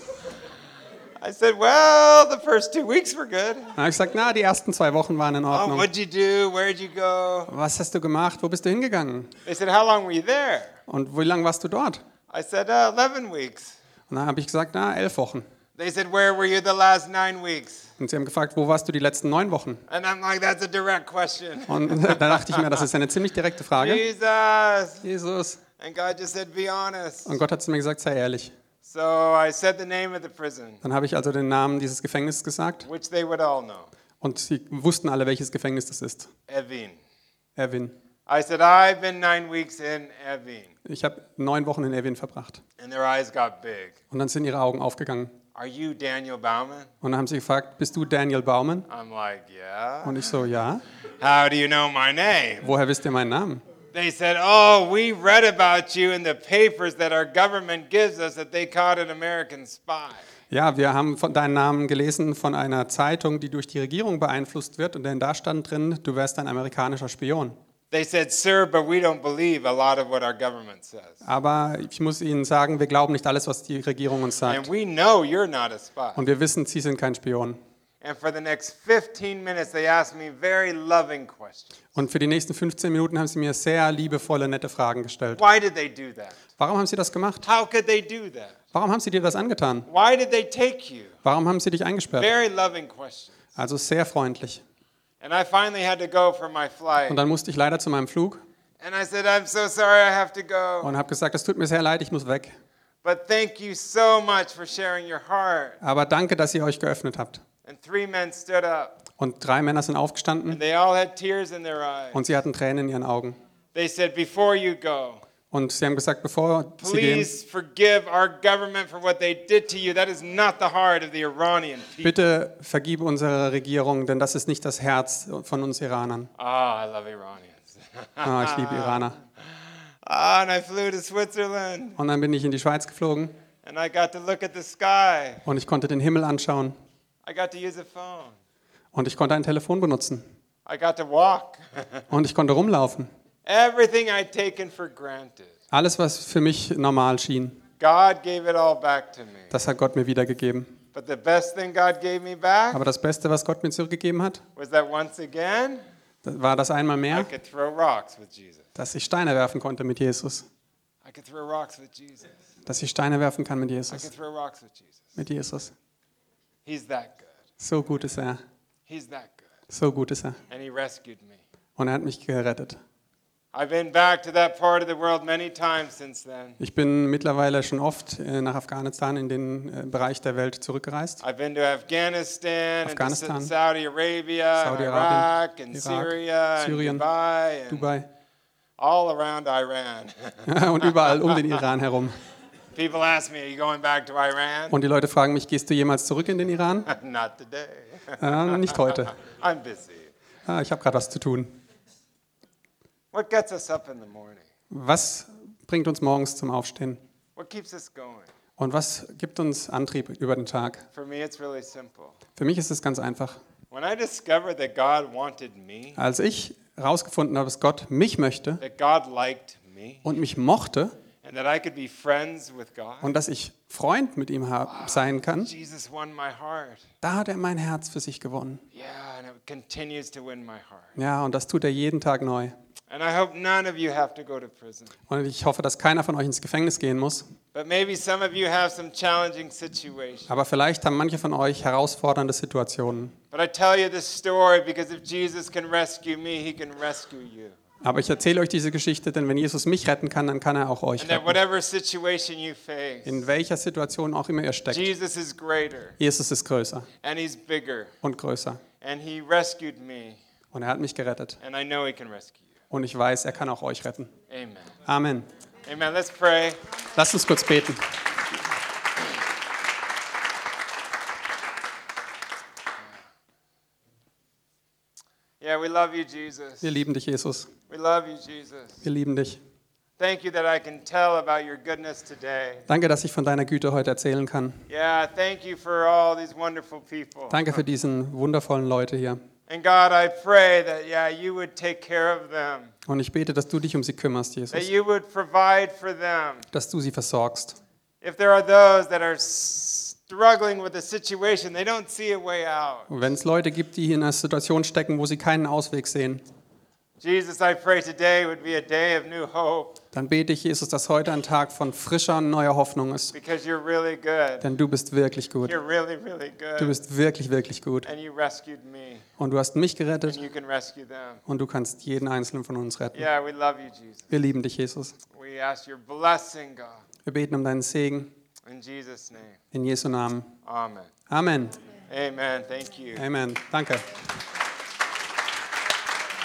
I said, well, the first two weeks were good. Dann habe ich gesagt, na, die ersten zwei Wochen waren in Oh, Ordnung. what'd you do? Where'd you go? Was hast du gemacht? Wo bist du hingegangen? They said, how long were you there? Und wie lange warst du dort? I said, uh, 11 weeks. Und dann habe ich gesagt, na, elf Wochen. They said, where were you the last nine weeks? Und sie haben gefragt, wo warst du die letzten neun Wochen? And I'm like, that's a direct question. Und da dachte ich mir, das ist eine ziemlich direkte Frage. Jesus. Jesus. And God just said, be honest. Und Gott hat zu mir gesagt, sei ehrlich. So I said the name of the prison, Dann habe ich also den Namen dieses Gefängnisses gesagt which they would all know und sie wussten alle, welches Gefängnis das ist. Evin. Erwin. I said, I've been nine weeks in Evin. Ich habe neun Wochen in Erwin verbracht. And their eyes got big. Und dann sind ihre Augen aufgegangen. Are you Daniel Bauman? Und dann haben sie gefragt, bist du Daniel Baumann? I'm like, yeah. Und ich so, ja. How do you know my name? Woher wisst ihr meinen Namen? They said, oh, we read about you in the papers that our government gives us that they caught an American spy. Ja, wir haben von deinen Namen gelesen von einer Zeitung, die durch die Regierung beeinflusst wird. Und denn da stand drin, du wärst ein amerikanischer Spion. They said, sir, but we don't believe a lot of what our government says. Aber ich muss Ihnen sagen, wir glauben nicht alles, was die Regierung uns And sagt. we know you're not a spy. Und wir wissen, Sie sind kein Spion. And for the next 15 minutes, they asked me very loving questions. Und für die nächsten 15 Minuten haben Sie mir sehr liebevolle, nette Fragen gestellt. Why did they do that? Warum haben Sie das gemacht? How could they do that? Warum haben Sie dir das angetan? Why did they take you? Warum haben Sie dich eingesperrt? Very loving questions. Also sehr freundlich. Und dann musste ich leider zu meinem Flug And I said, I'm so sorry I have to go. und habe gesagt, es tut mir sehr leid, ich muss weg. But thank you so much for sharing your heart. Aber danke, dass ihr euch geöffnet habt. And three men stood up, Und drei Männer sind aufgestanden and they all had tears in their eyes. und sie hatten Tränen in ihren Augen. They said, Before you go, Und sie haben gesagt, bevor sie gehen, please forgive our government for what they did to you. That is not the heart of the Iranian people. bitte vergib unserer Regierung, denn das ist nicht das Herz von uns Iranern. Ah, I love Iranians. Ah, ich liebe Iraner. ah, and I flew to Switzerland, Und dann bin ich in die Schweiz geflogen and I got to look at the sky. und ich konnte den Himmel anschauen I got to use a phone. und ich konnte ein Telefon benutzen I got to walk. und ich konnte rumlaufen. Everything I'd taken for granted. Alles, was für mich normal schien, God gave it all back to me. das hat Gott mir wiedergegeben. But the best thing God gave me back Aber das Beste, was Gott mir zurückgegeben hat, was that once again, das war das einmal I mehr, could throw rocks with Jesus. dass ich Steine werfen konnte mit Jesus. I could throw rocks with Jesus. Dass ich Steine werfen kann mit Jesus. Mit Jesus. He's that good. So gut ist er. He's that good. So gut ist er. And He rescued me. Und er hat mich gerettet. Ich bin mittlerweile schon oft äh, nach Afghanistan in den äh, Bereich der Welt zurückgereist. I've been to Afghanistan, Afghanistan, Saudi Arabia, Iraq, and Irak, Syria, Syrien, and Dubai, and Dubai all around Iran. und überall um den Iran herum. People ask me, "Are you going back to Iran?" Und die Leute fragen mich, gehst du jemals zurück in den Iran? Not today. Äh, nicht heute. I'm busy. Ah, ich habe gerade was zu tun. What gets us up in the morning? Was bringt uns morgens zum Aufstehen? What keeps us going? Und was gibt uns Antrieb über den Tag? For me, it's really simple. Für mich ist es ganz einfach. When I discovered that God wanted me, Als ich herausgefunden habe, dass Gott mich möchte that God liked me, und mich mochte and that I could be friends with God, und dass ich Freund mit ihm hab, sein kann, Jesus won my heart. da hat er mein Herz für sich gewonnen. Yeah, and it continues to win my heart. Ja, und das tut er jeden Tag neu. And I hope none of you have to go to prison. Und ich hoffe, dass keiner von euch ins Gefängnis gehen muss. But maybe some of you have some challenging situations. Aber vielleicht haben manche von euch herausfordernde Situationen. But I tell you this story because if Jesus can rescue me, he can rescue you. Aber ich erzähle euch diese Geschichte, denn wenn Jesus mich retten kann, dann kann er auch euch retten. whatever situation you face, In welcher Situation auch immer ihr steckt. Jesus is greater Jesus ist größer and he's bigger. und größer. And he rescued me, Und er hat mich gerettet. and I know he can rescue you. Und ich weiß, er kann auch euch retten. Amen. Amen. Amen. Let's pray. Lasst uns kurz beten. Yeah, we love you, Jesus. Wir lieben dich, Jesus. We love you, Jesus. Wir lieben dich. Thank you that I can tell about your goodness today. Danke, dass ich von deiner Güte heute erzählen kann. Yeah, thank you for all these wonderful people. Danke für diesen wundervollen Leute hier. And God, I pray that, yeah, you would take care of them, Und ich bete, dass du dich um sie kümmerst, that Jesus. you would provide for them. Dass du sie versorgst. If there are those that are s- struggling with a situation, they don't see a way out. Und wenn es Leute gibt, die in einer Situation stecken, wo sie keinen Ausweg sehen, Jesus, I pray today would be a day of new hope dann bete ich, Jesus, dass heute ein Tag von frischer und neuer Hoffnung ist. because you're really good. Denn du bist wirklich gut. You're really, really Du bist wirklich, wirklich gut. And you rescued me, Und du hast mich and gerettet you can rescue them. und du kannst jeden einzelnen von uns retten. Yeah, we love you, Jesus. Wir lieben dich, Jesus. We ask your blessing, God. Wir beten um deinen Segen In Jesus' name. in Jesu Namen. Amen. Amen. Amen. Thank you. Amen. Danke.